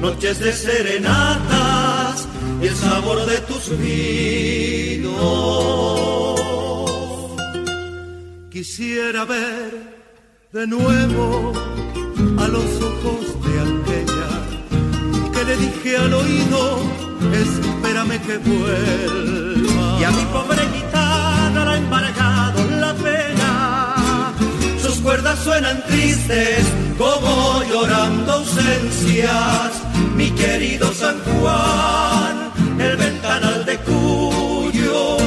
noches de serenatas y el sabor de tus vinos. Quisiera ver de nuevo a los ojos de que le dije al oído, espérame que vuelva. Y a mi pobre guitarra la ha embargado la pena, sus cuerdas suenan tristes como llorando ausencias. Mi querido San Juan, el ventanal de Cuyo,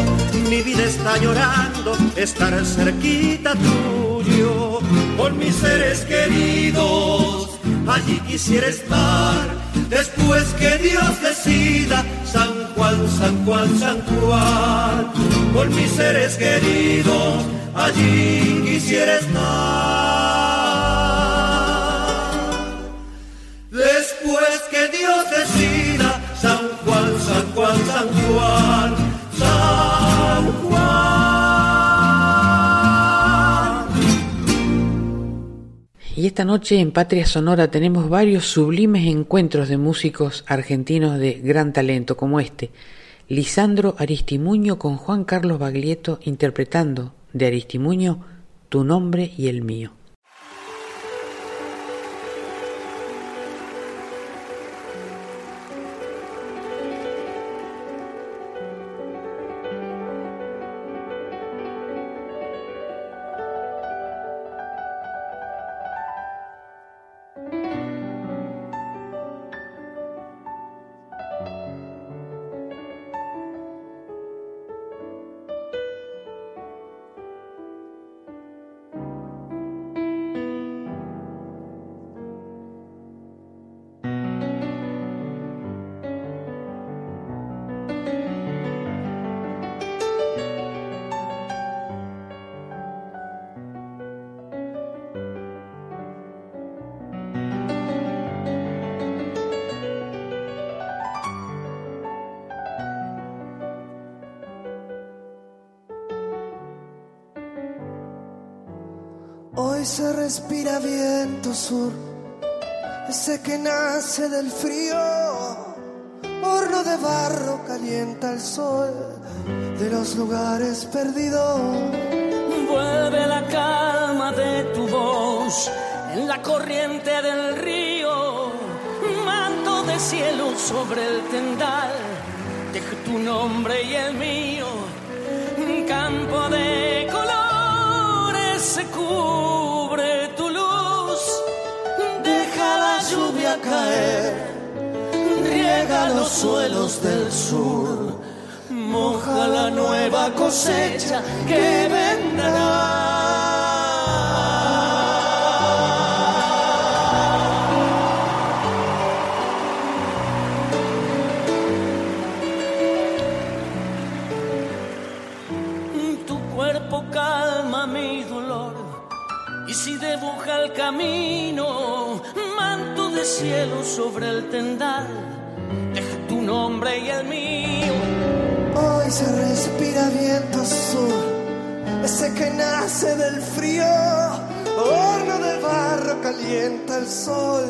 mi vida está llorando, estar cerquita tuyo, con mis seres queridos, allí quisiera estar, después que Dios decida, San Juan, San Juan, San Juan, con mis seres queridos, allí quisiera estar. Después que Dios decida, San Juan, San Juan, San Juan, Y esta noche en Patria Sonora tenemos varios sublimes encuentros de músicos argentinos de gran talento como este. Lisandro Aristimuño con Juan Carlos Baglietto interpretando de Aristimuño Tu nombre y el mío. Del frío. Horno de barro calienta el sol de los lugares perdidos. Vuelve la calma de tu voz en la corriente del río. Manto de cielo sobre el tendal, deja tu nombre y el mío. Campo de caer, riega los suelos del sur, moja la nueva cosecha que vendrá. Tu de cielo sobre el tendal, deja tu nombre y el mío. Hoy se respira viento sur, ese que nace del frío. Horno de barro calienta el sol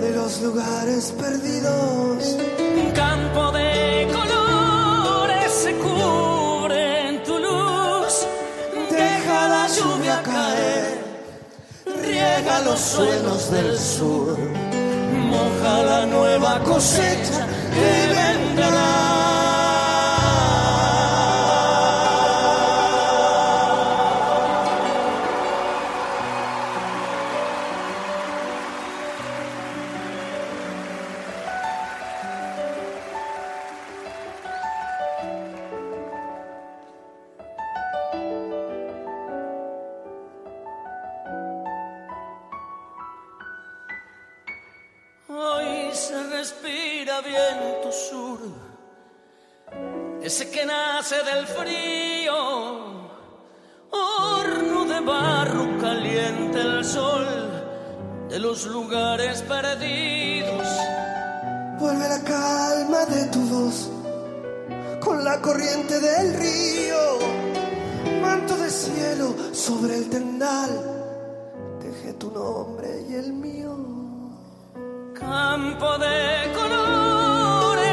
de los lugares perdidos. Un campo de colores se cubre en tu luz, Deja la lluvia caer, riega los suelos del sur, moja la nueva cosecha que vendrá.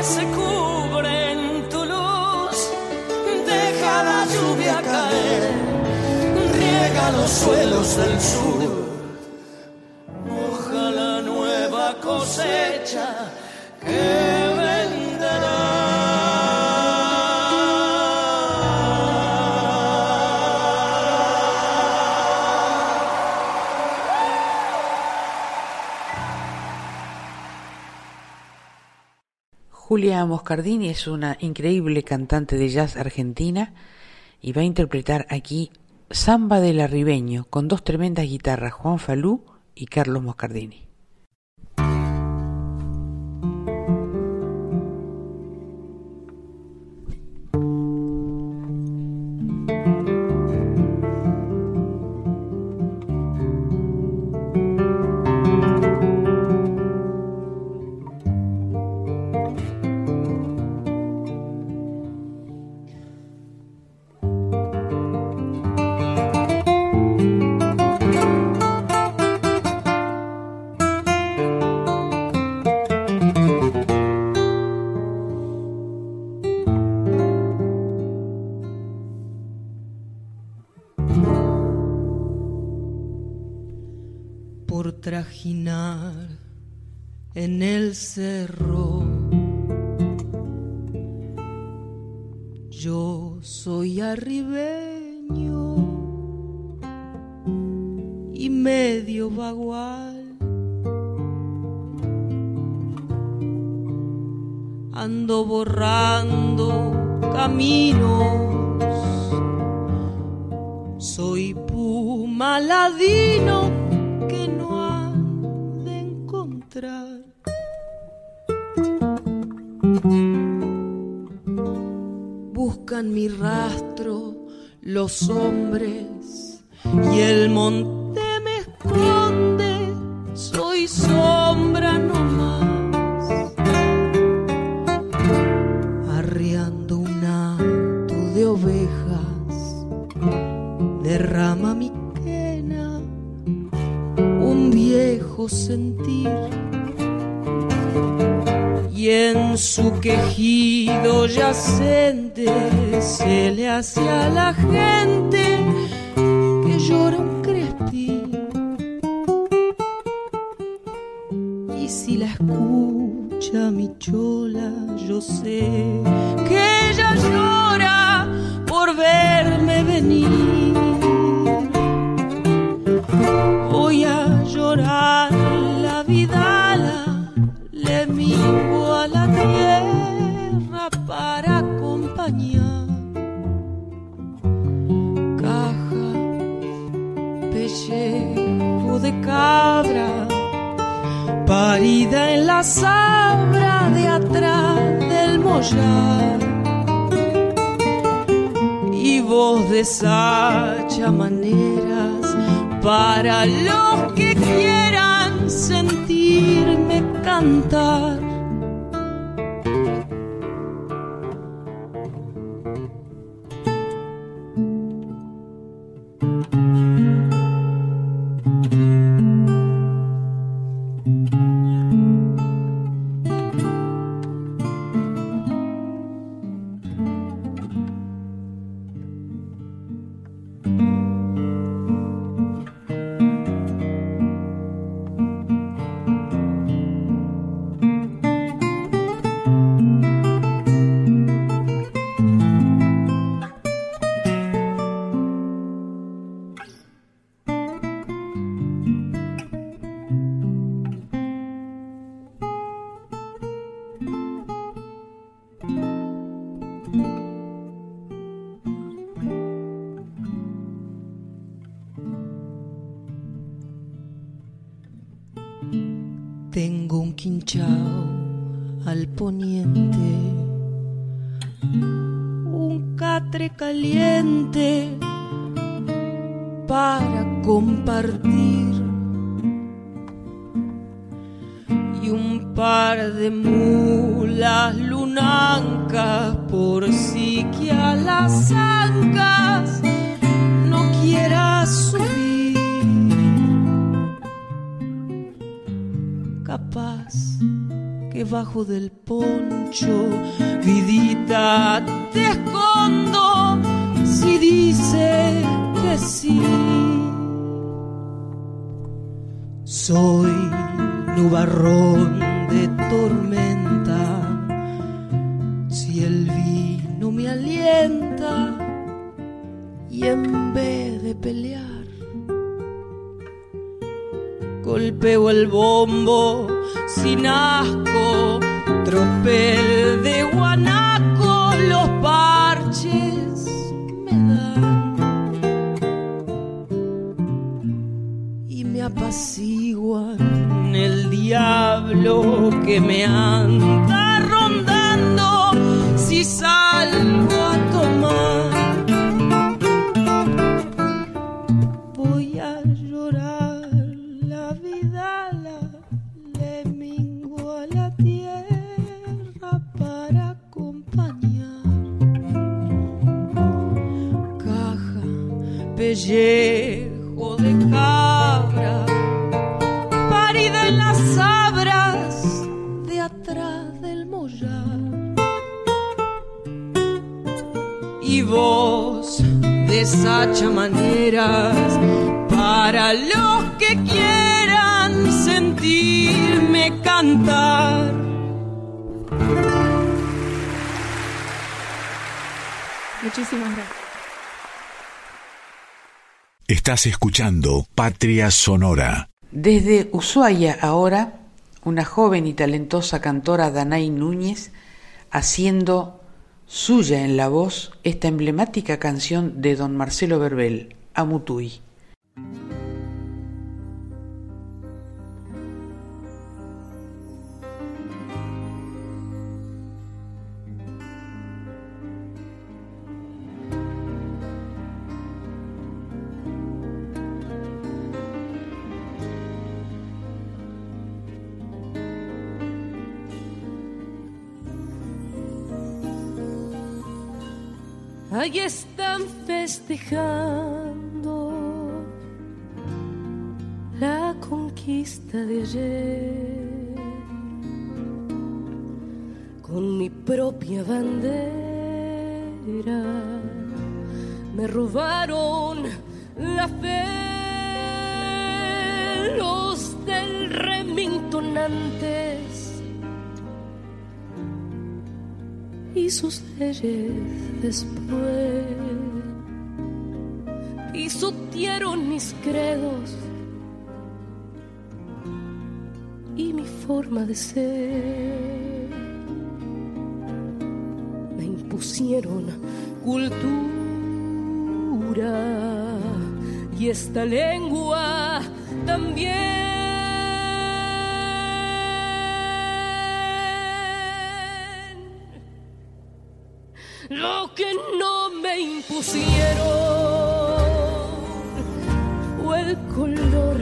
Se cubre en tu luz. Deja la lluvia caer, riega los suelos del sur. Julia Moscardini es una increíble cantante de jazz argentina y va a interpretar aquí Samba del Arribeño con dos tremendas guitarras, Juan Falú y Carlos Moscardini. Los Patria Sonora. Desde Ushuaia ahora, una joven y talentosa cantora Danay Núñez haciendo suya en la voz esta emblemática canción de don Marcelo Verbel, Amutuy. Allí están festejando la conquista de ayer con mi propia bandera. Me robaron la fe los del remintonante y sus leyes después pisotearon mis credos y mi forma de ser. Me impusieron cultura y esta lengua también. Me impusieron fue el color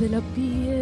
de la piel.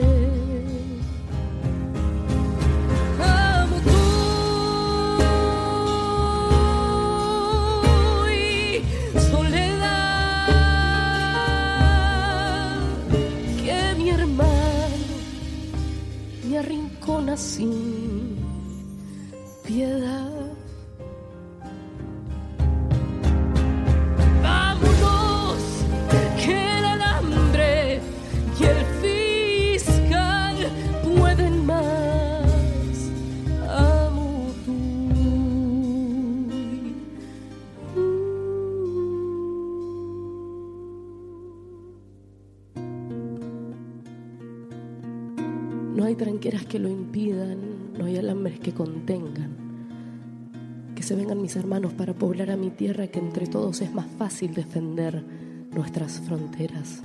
Tierra, que entre todos es más fácil defender nuestras fronteras.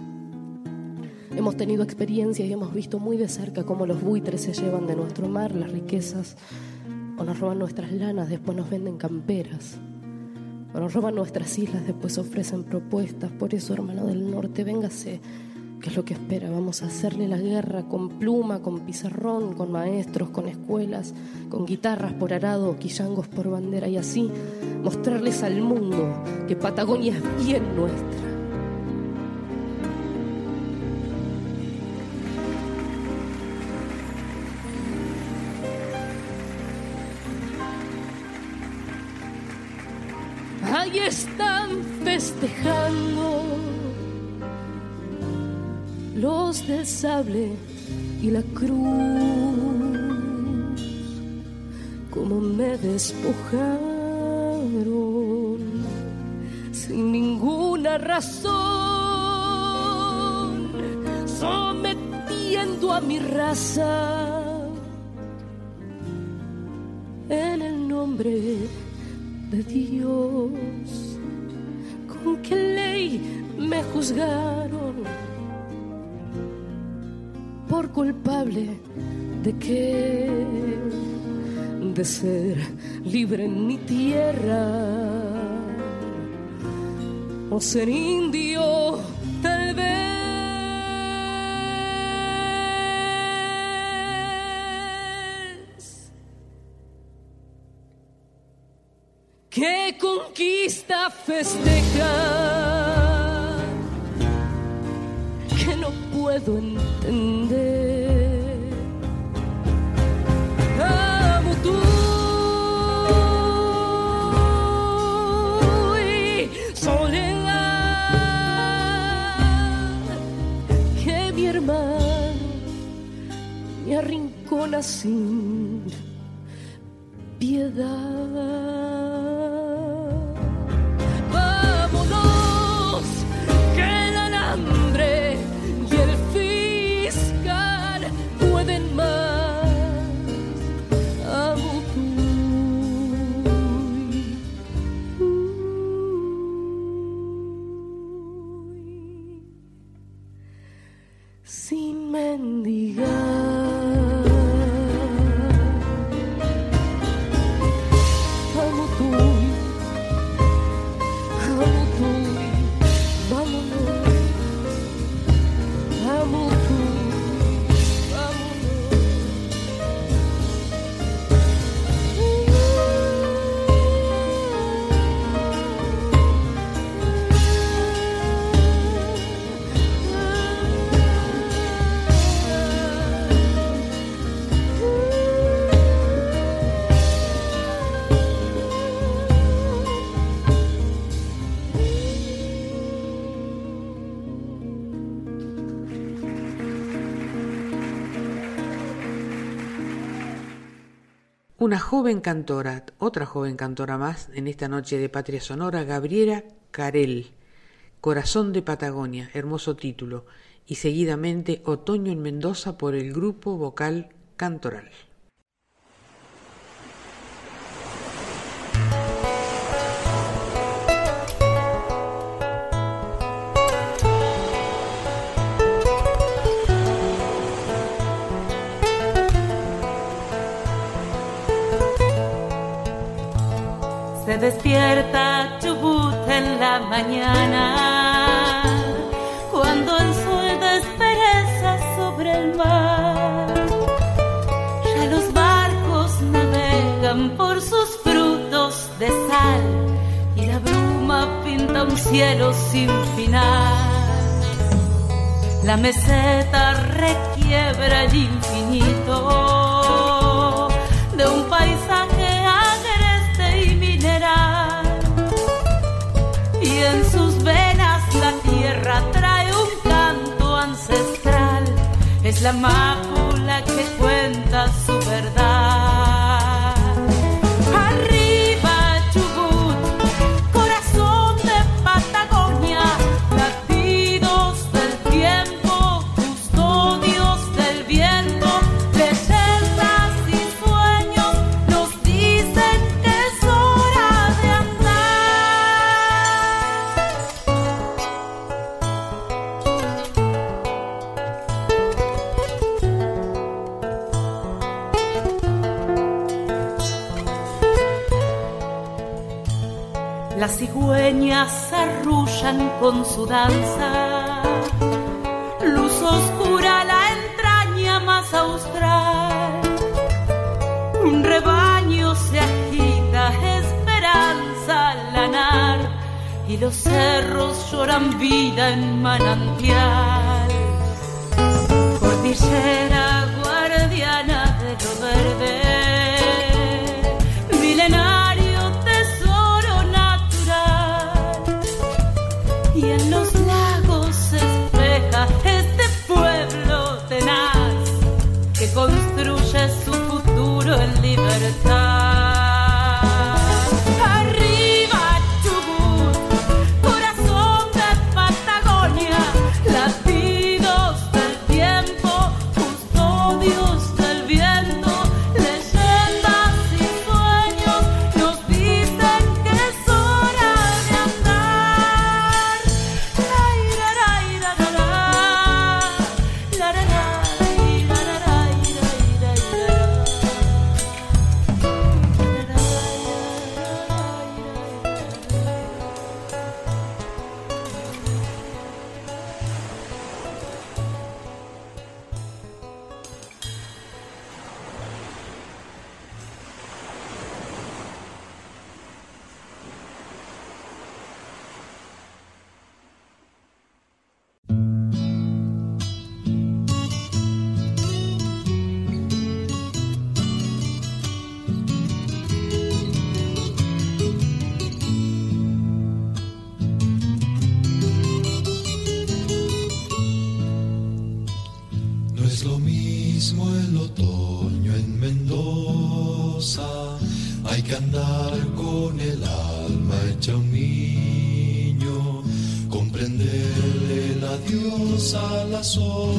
Hemos tenido experiencias y hemos visto muy de cerca cómo los buitres se llevan de nuestro mar las riquezas, o nos roban nuestras lanas, después nos venden camperas, o nos roban nuestras islas, después ofrecen propuestas. Por eso, hermano del norte, véngase, que es lo que espera. Vamos a hacerle la guerra con pluma, con pizarrón, con maestros, con escuelas, con guitarras por arado, quillangos por bandera, y así mostrarles al mundo que Patagonia es bien nuestra. Ahí están festejando los del sable y la cruz, como me despojaron sin ninguna razón, sometiendo a mi raza en el nombre de Dios. ¿Con qué ley me juzgaron? Por culpable de qué? De ser libre en mi tierra o ser indio tal vez. ¿Qué conquista festejar? Puedo entender. Amo tú y soledad que mi hermano me arrincona sin piedad. Una joven cantora, otra joven cantora más en esta noche de Patria Sonora, Gabriela Carel, Corazón de Patagonia, hermoso título, y seguidamente Otoño en Mendoza por el grupo vocal Cantoral. Despierta Chubut en la mañana, cuando el sol despereza sobre el mar. Ya los barcos navegan por sus frutos de sal y la bruma pinta un cielo sin final. La meseta requiebra el infinito de un paisaje Y en sus venas la tierra trae un canto ancestral. Es la mácula que cuenta su verdad. Cigüeñas arrullan con su danza, luz oscura la entraña más austral. Un rebaño se agita, esperanza al lanar, y los cerros lloran vida en manantial. Cordillera guardiana de lo verde, a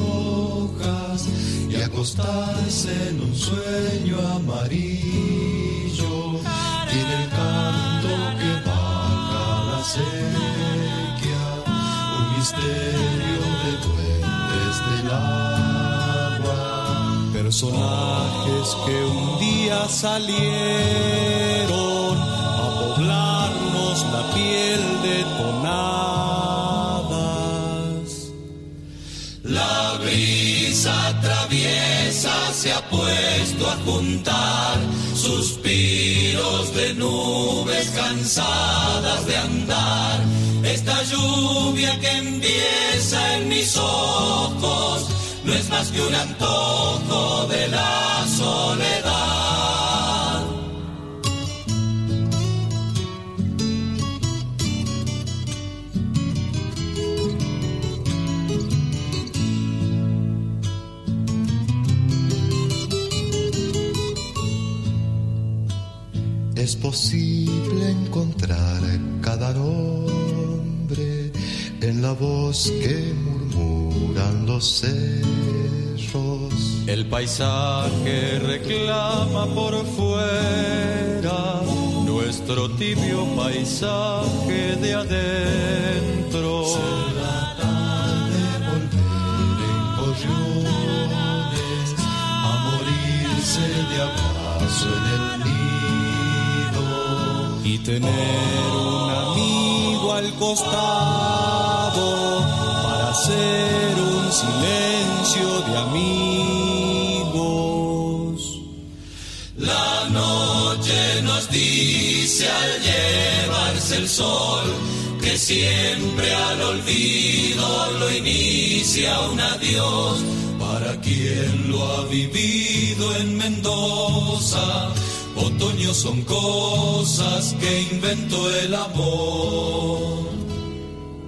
paisaje de adentro. a morirse de abrazo en el nido y tener un amigo al costado para hacer un silencio de amigos. Sol que siempre al olvido lo inicia un adiós. Para quien lo ha vivido en Mendoza, otoño son cosas que inventó el amor.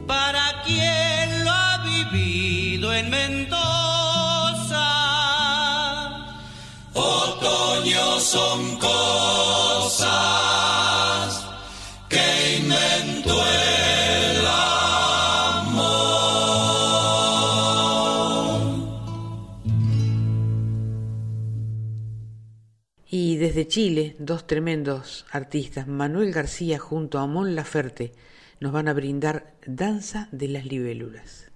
Para quien lo ha vivido en Mendoza, Otoño son cosas desde Chile, dos tremendos artistas, Manuel García junto a Mon Laferte, nos van a brindar Danza de las Libélulas.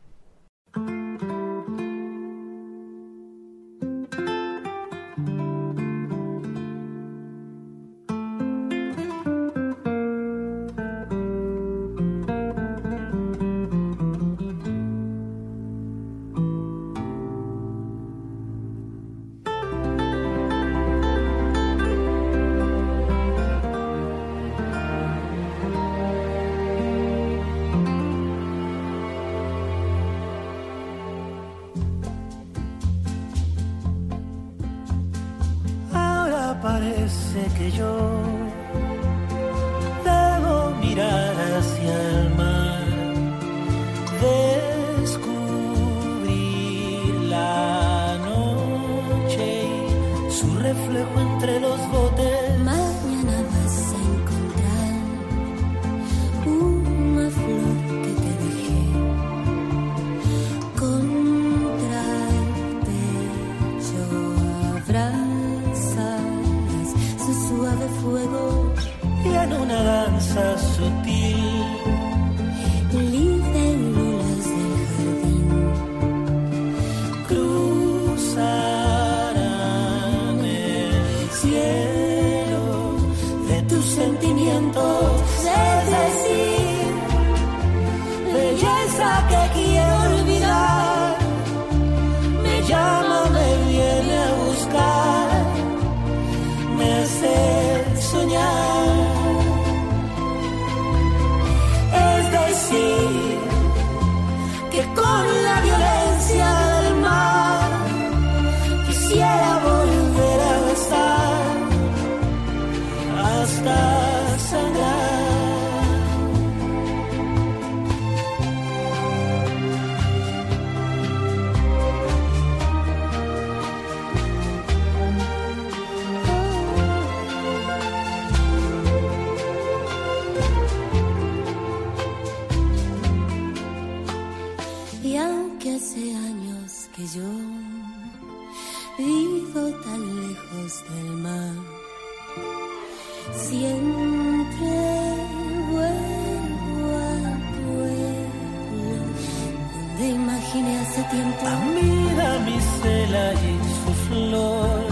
Donde imaginé hace tiempo Mira mi cela y su flor,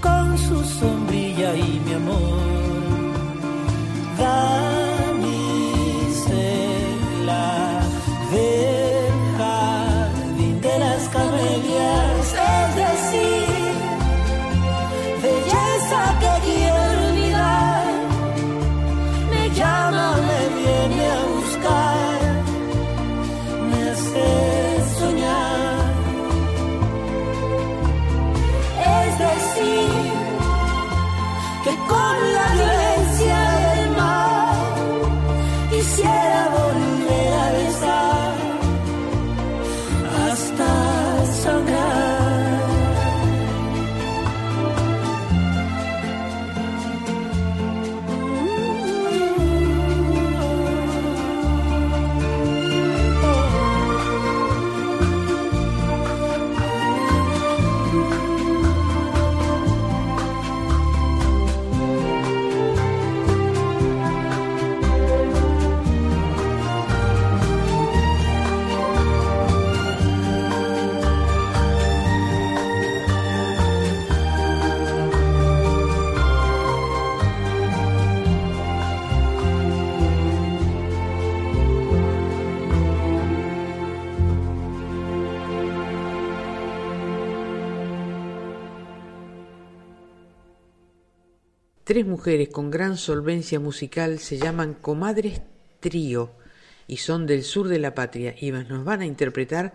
con su sombrilla y mi amor. tres mujeres con gran solvencia musical se llaman Comadres Trío y son del sur de la patria y nos van a interpretar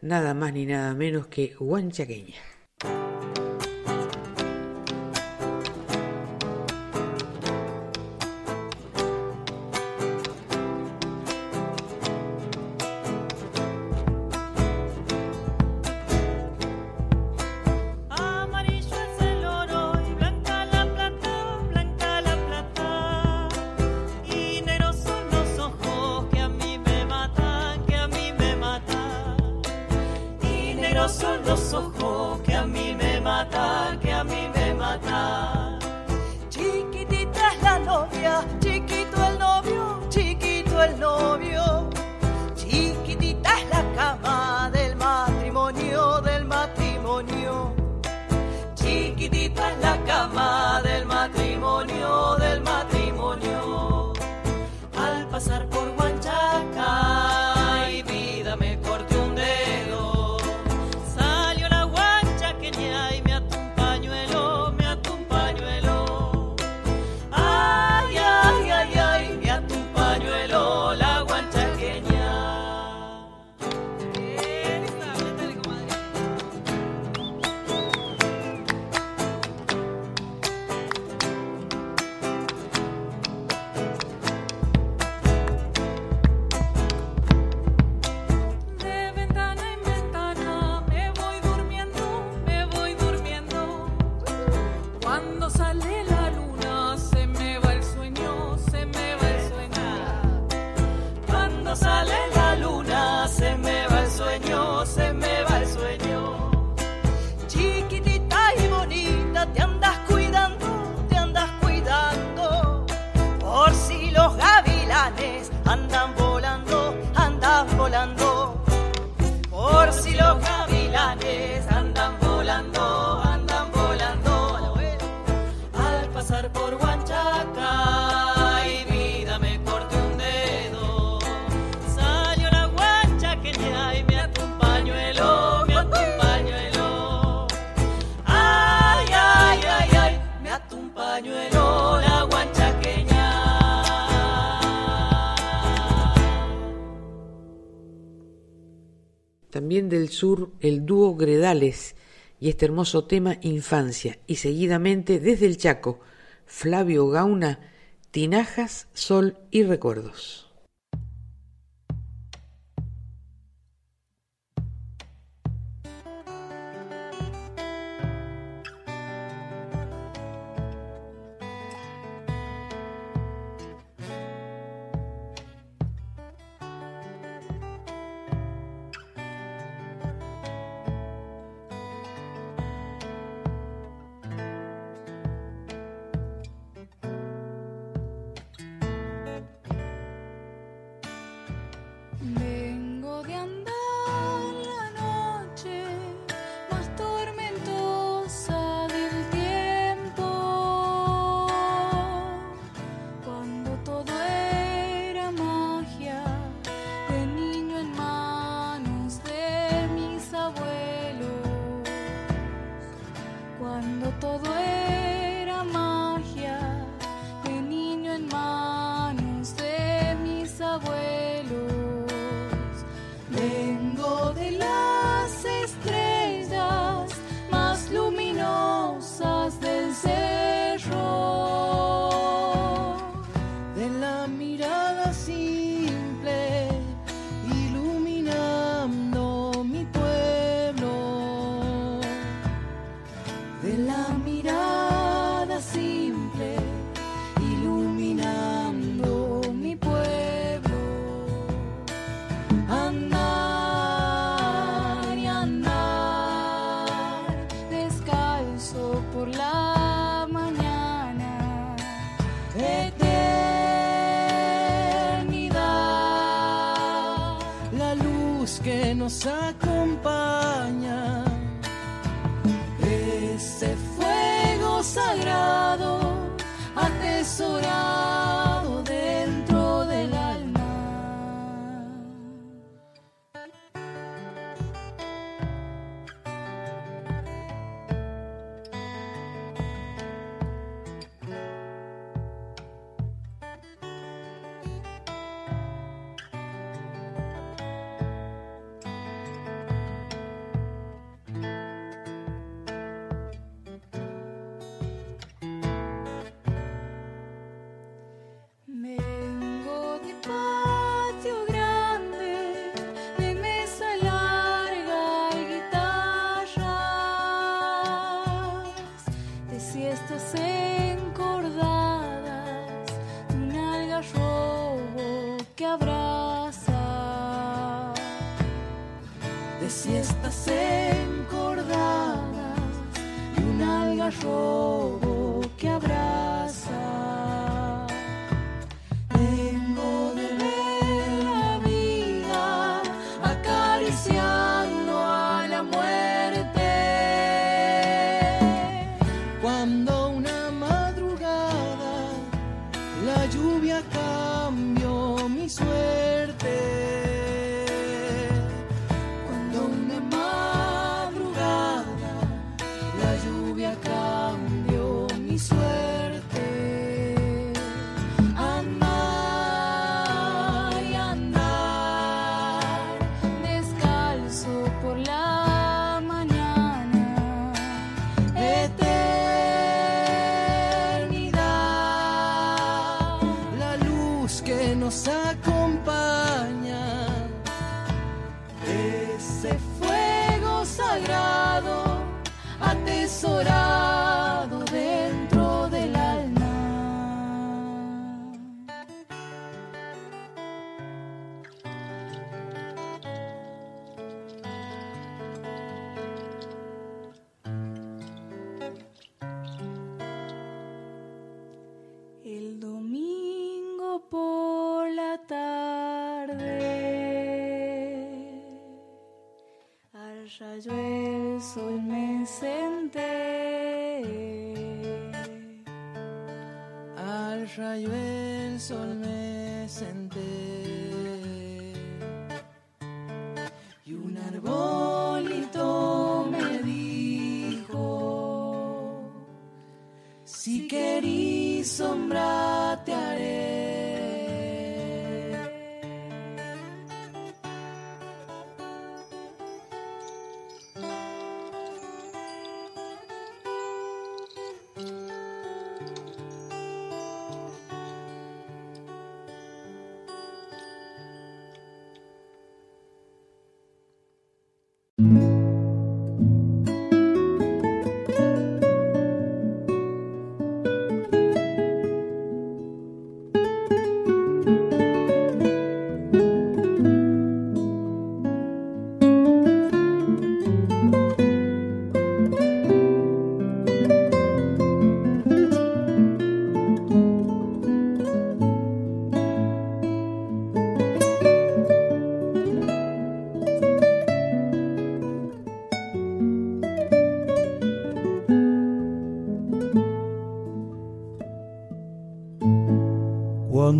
nada más ni nada menos que Huanchaqueña. yeah. también del sur el dúo Gredales y este hermoso tema Infancia y seguidamente desde el Chaco Flavio Gauna Tinajas, Sol y Recuerdos.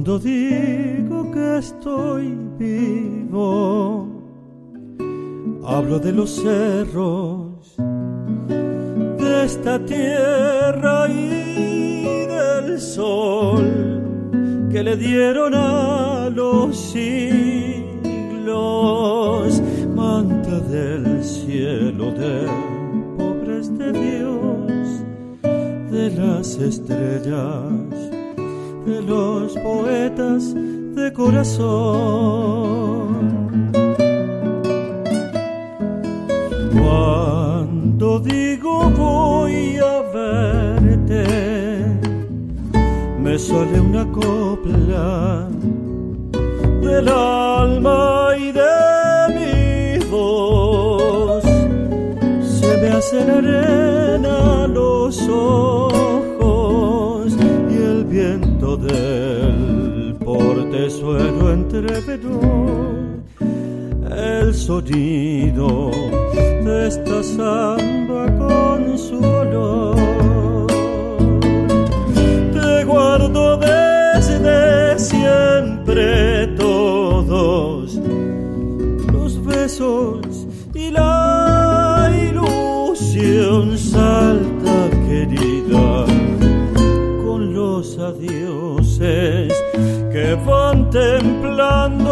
Cuando digo que estoy vivo, hablo de los cerros, de esta tierra y del sol que le dieron a los siglos, manta del cielo de pobres de Dios, de las estrellas los poetas de corazón. Cuando digo voy a verte, me sale una copla el sonido de esta samba con su olor. Te guardo desde siempre todos los besos y la ilusión salta querida con los adioses que van templando el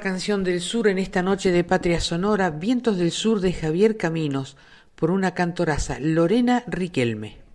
canción del sur en esta noche de Patria Sonora, Vientos del Sur de Javier Caminos, por una cantoraza, Lorena Riquelme.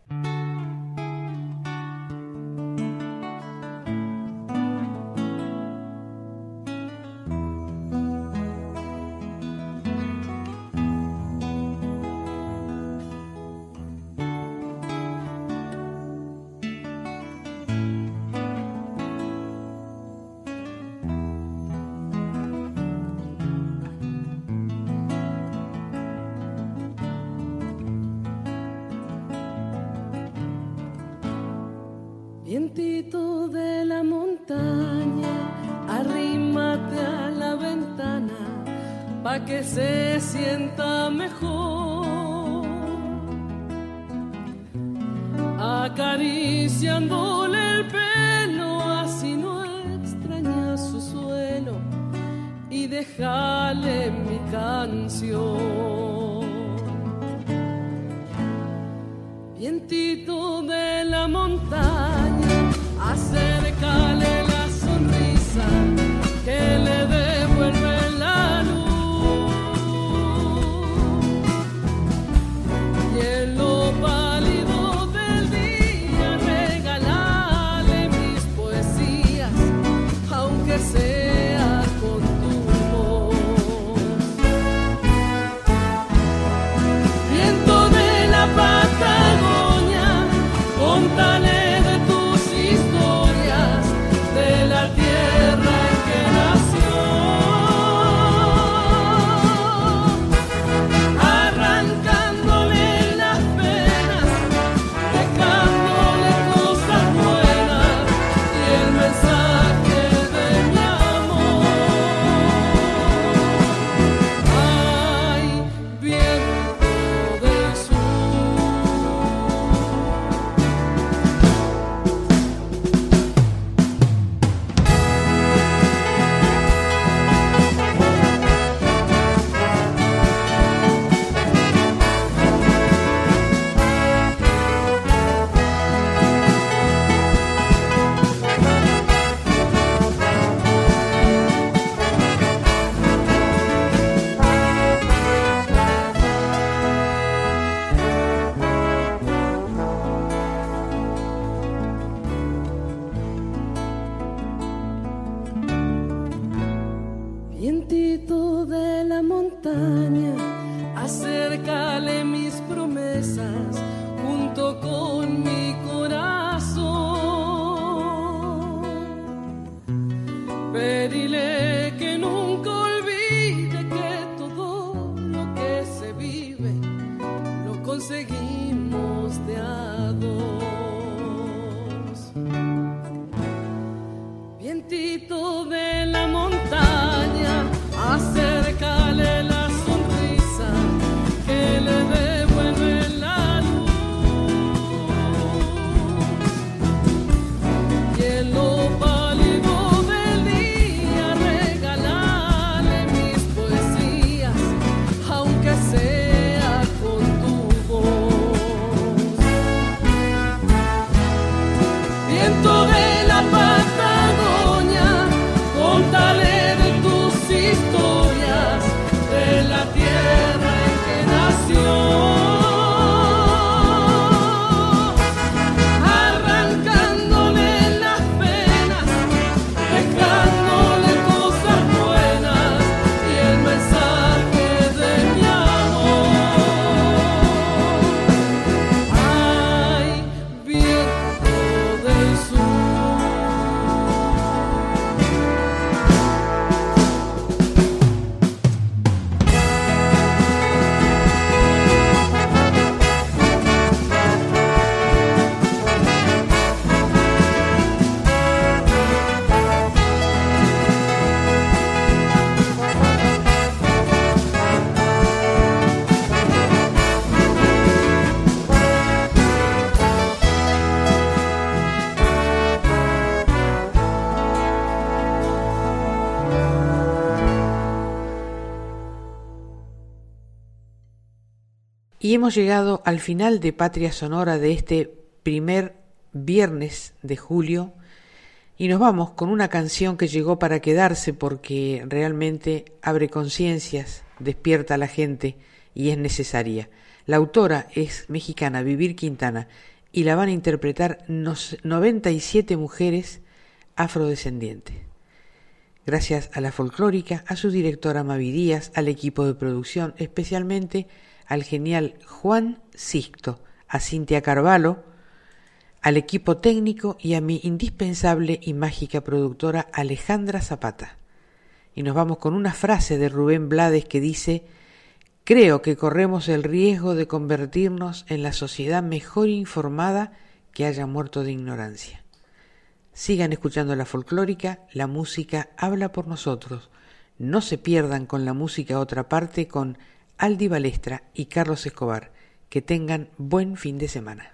Y hemos llegado al final de Patria Sonora de este primer viernes de julio y nos vamos con una canción que llegó para quedarse porque realmente abre conciencias, despierta a la gente y es necesaria. La autora es mexicana, Vivir Quintana, y la van a interpretar nos- 97 mujeres afrodescendientes. Gracias a la folclórica, a su directora Mavi Díaz, al equipo de producción, especialmente al genial Juan Sixto, a Cintia Carvalho, al equipo técnico y a mi indispensable y mágica productora Alejandra Zapata. Y nos vamos con una frase de Rubén Blades que dice, creo que corremos el riesgo de convertirnos en la sociedad mejor informada que haya muerto de ignorancia. Sigan escuchando la folclórica, la música habla por nosotros. No se pierdan con la música otra parte con Aldi Balestra y Carlos Escobar. Que tengan buen fin de semana.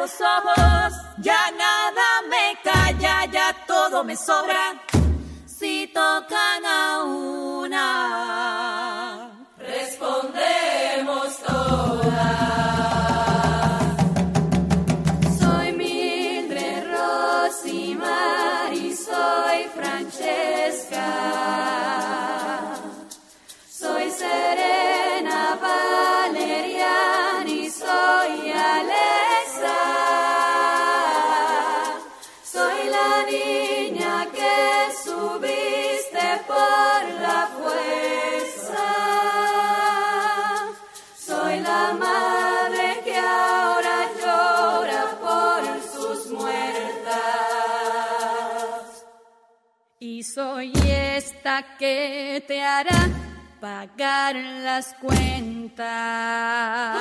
los ojos, ya nada me calla, ya todo me sobra. Soy esta que te hará pagar las cuentas.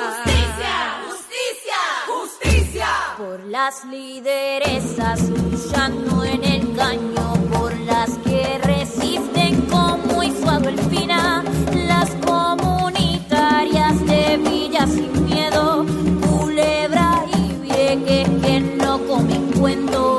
Justicia, justicia, justicia. Por las lideresas luchando en el caño, por las que resisten como hizo Adolfina, las comunitarias de Villa Sin Miedo, Culebra y Vieques que no comen cuento.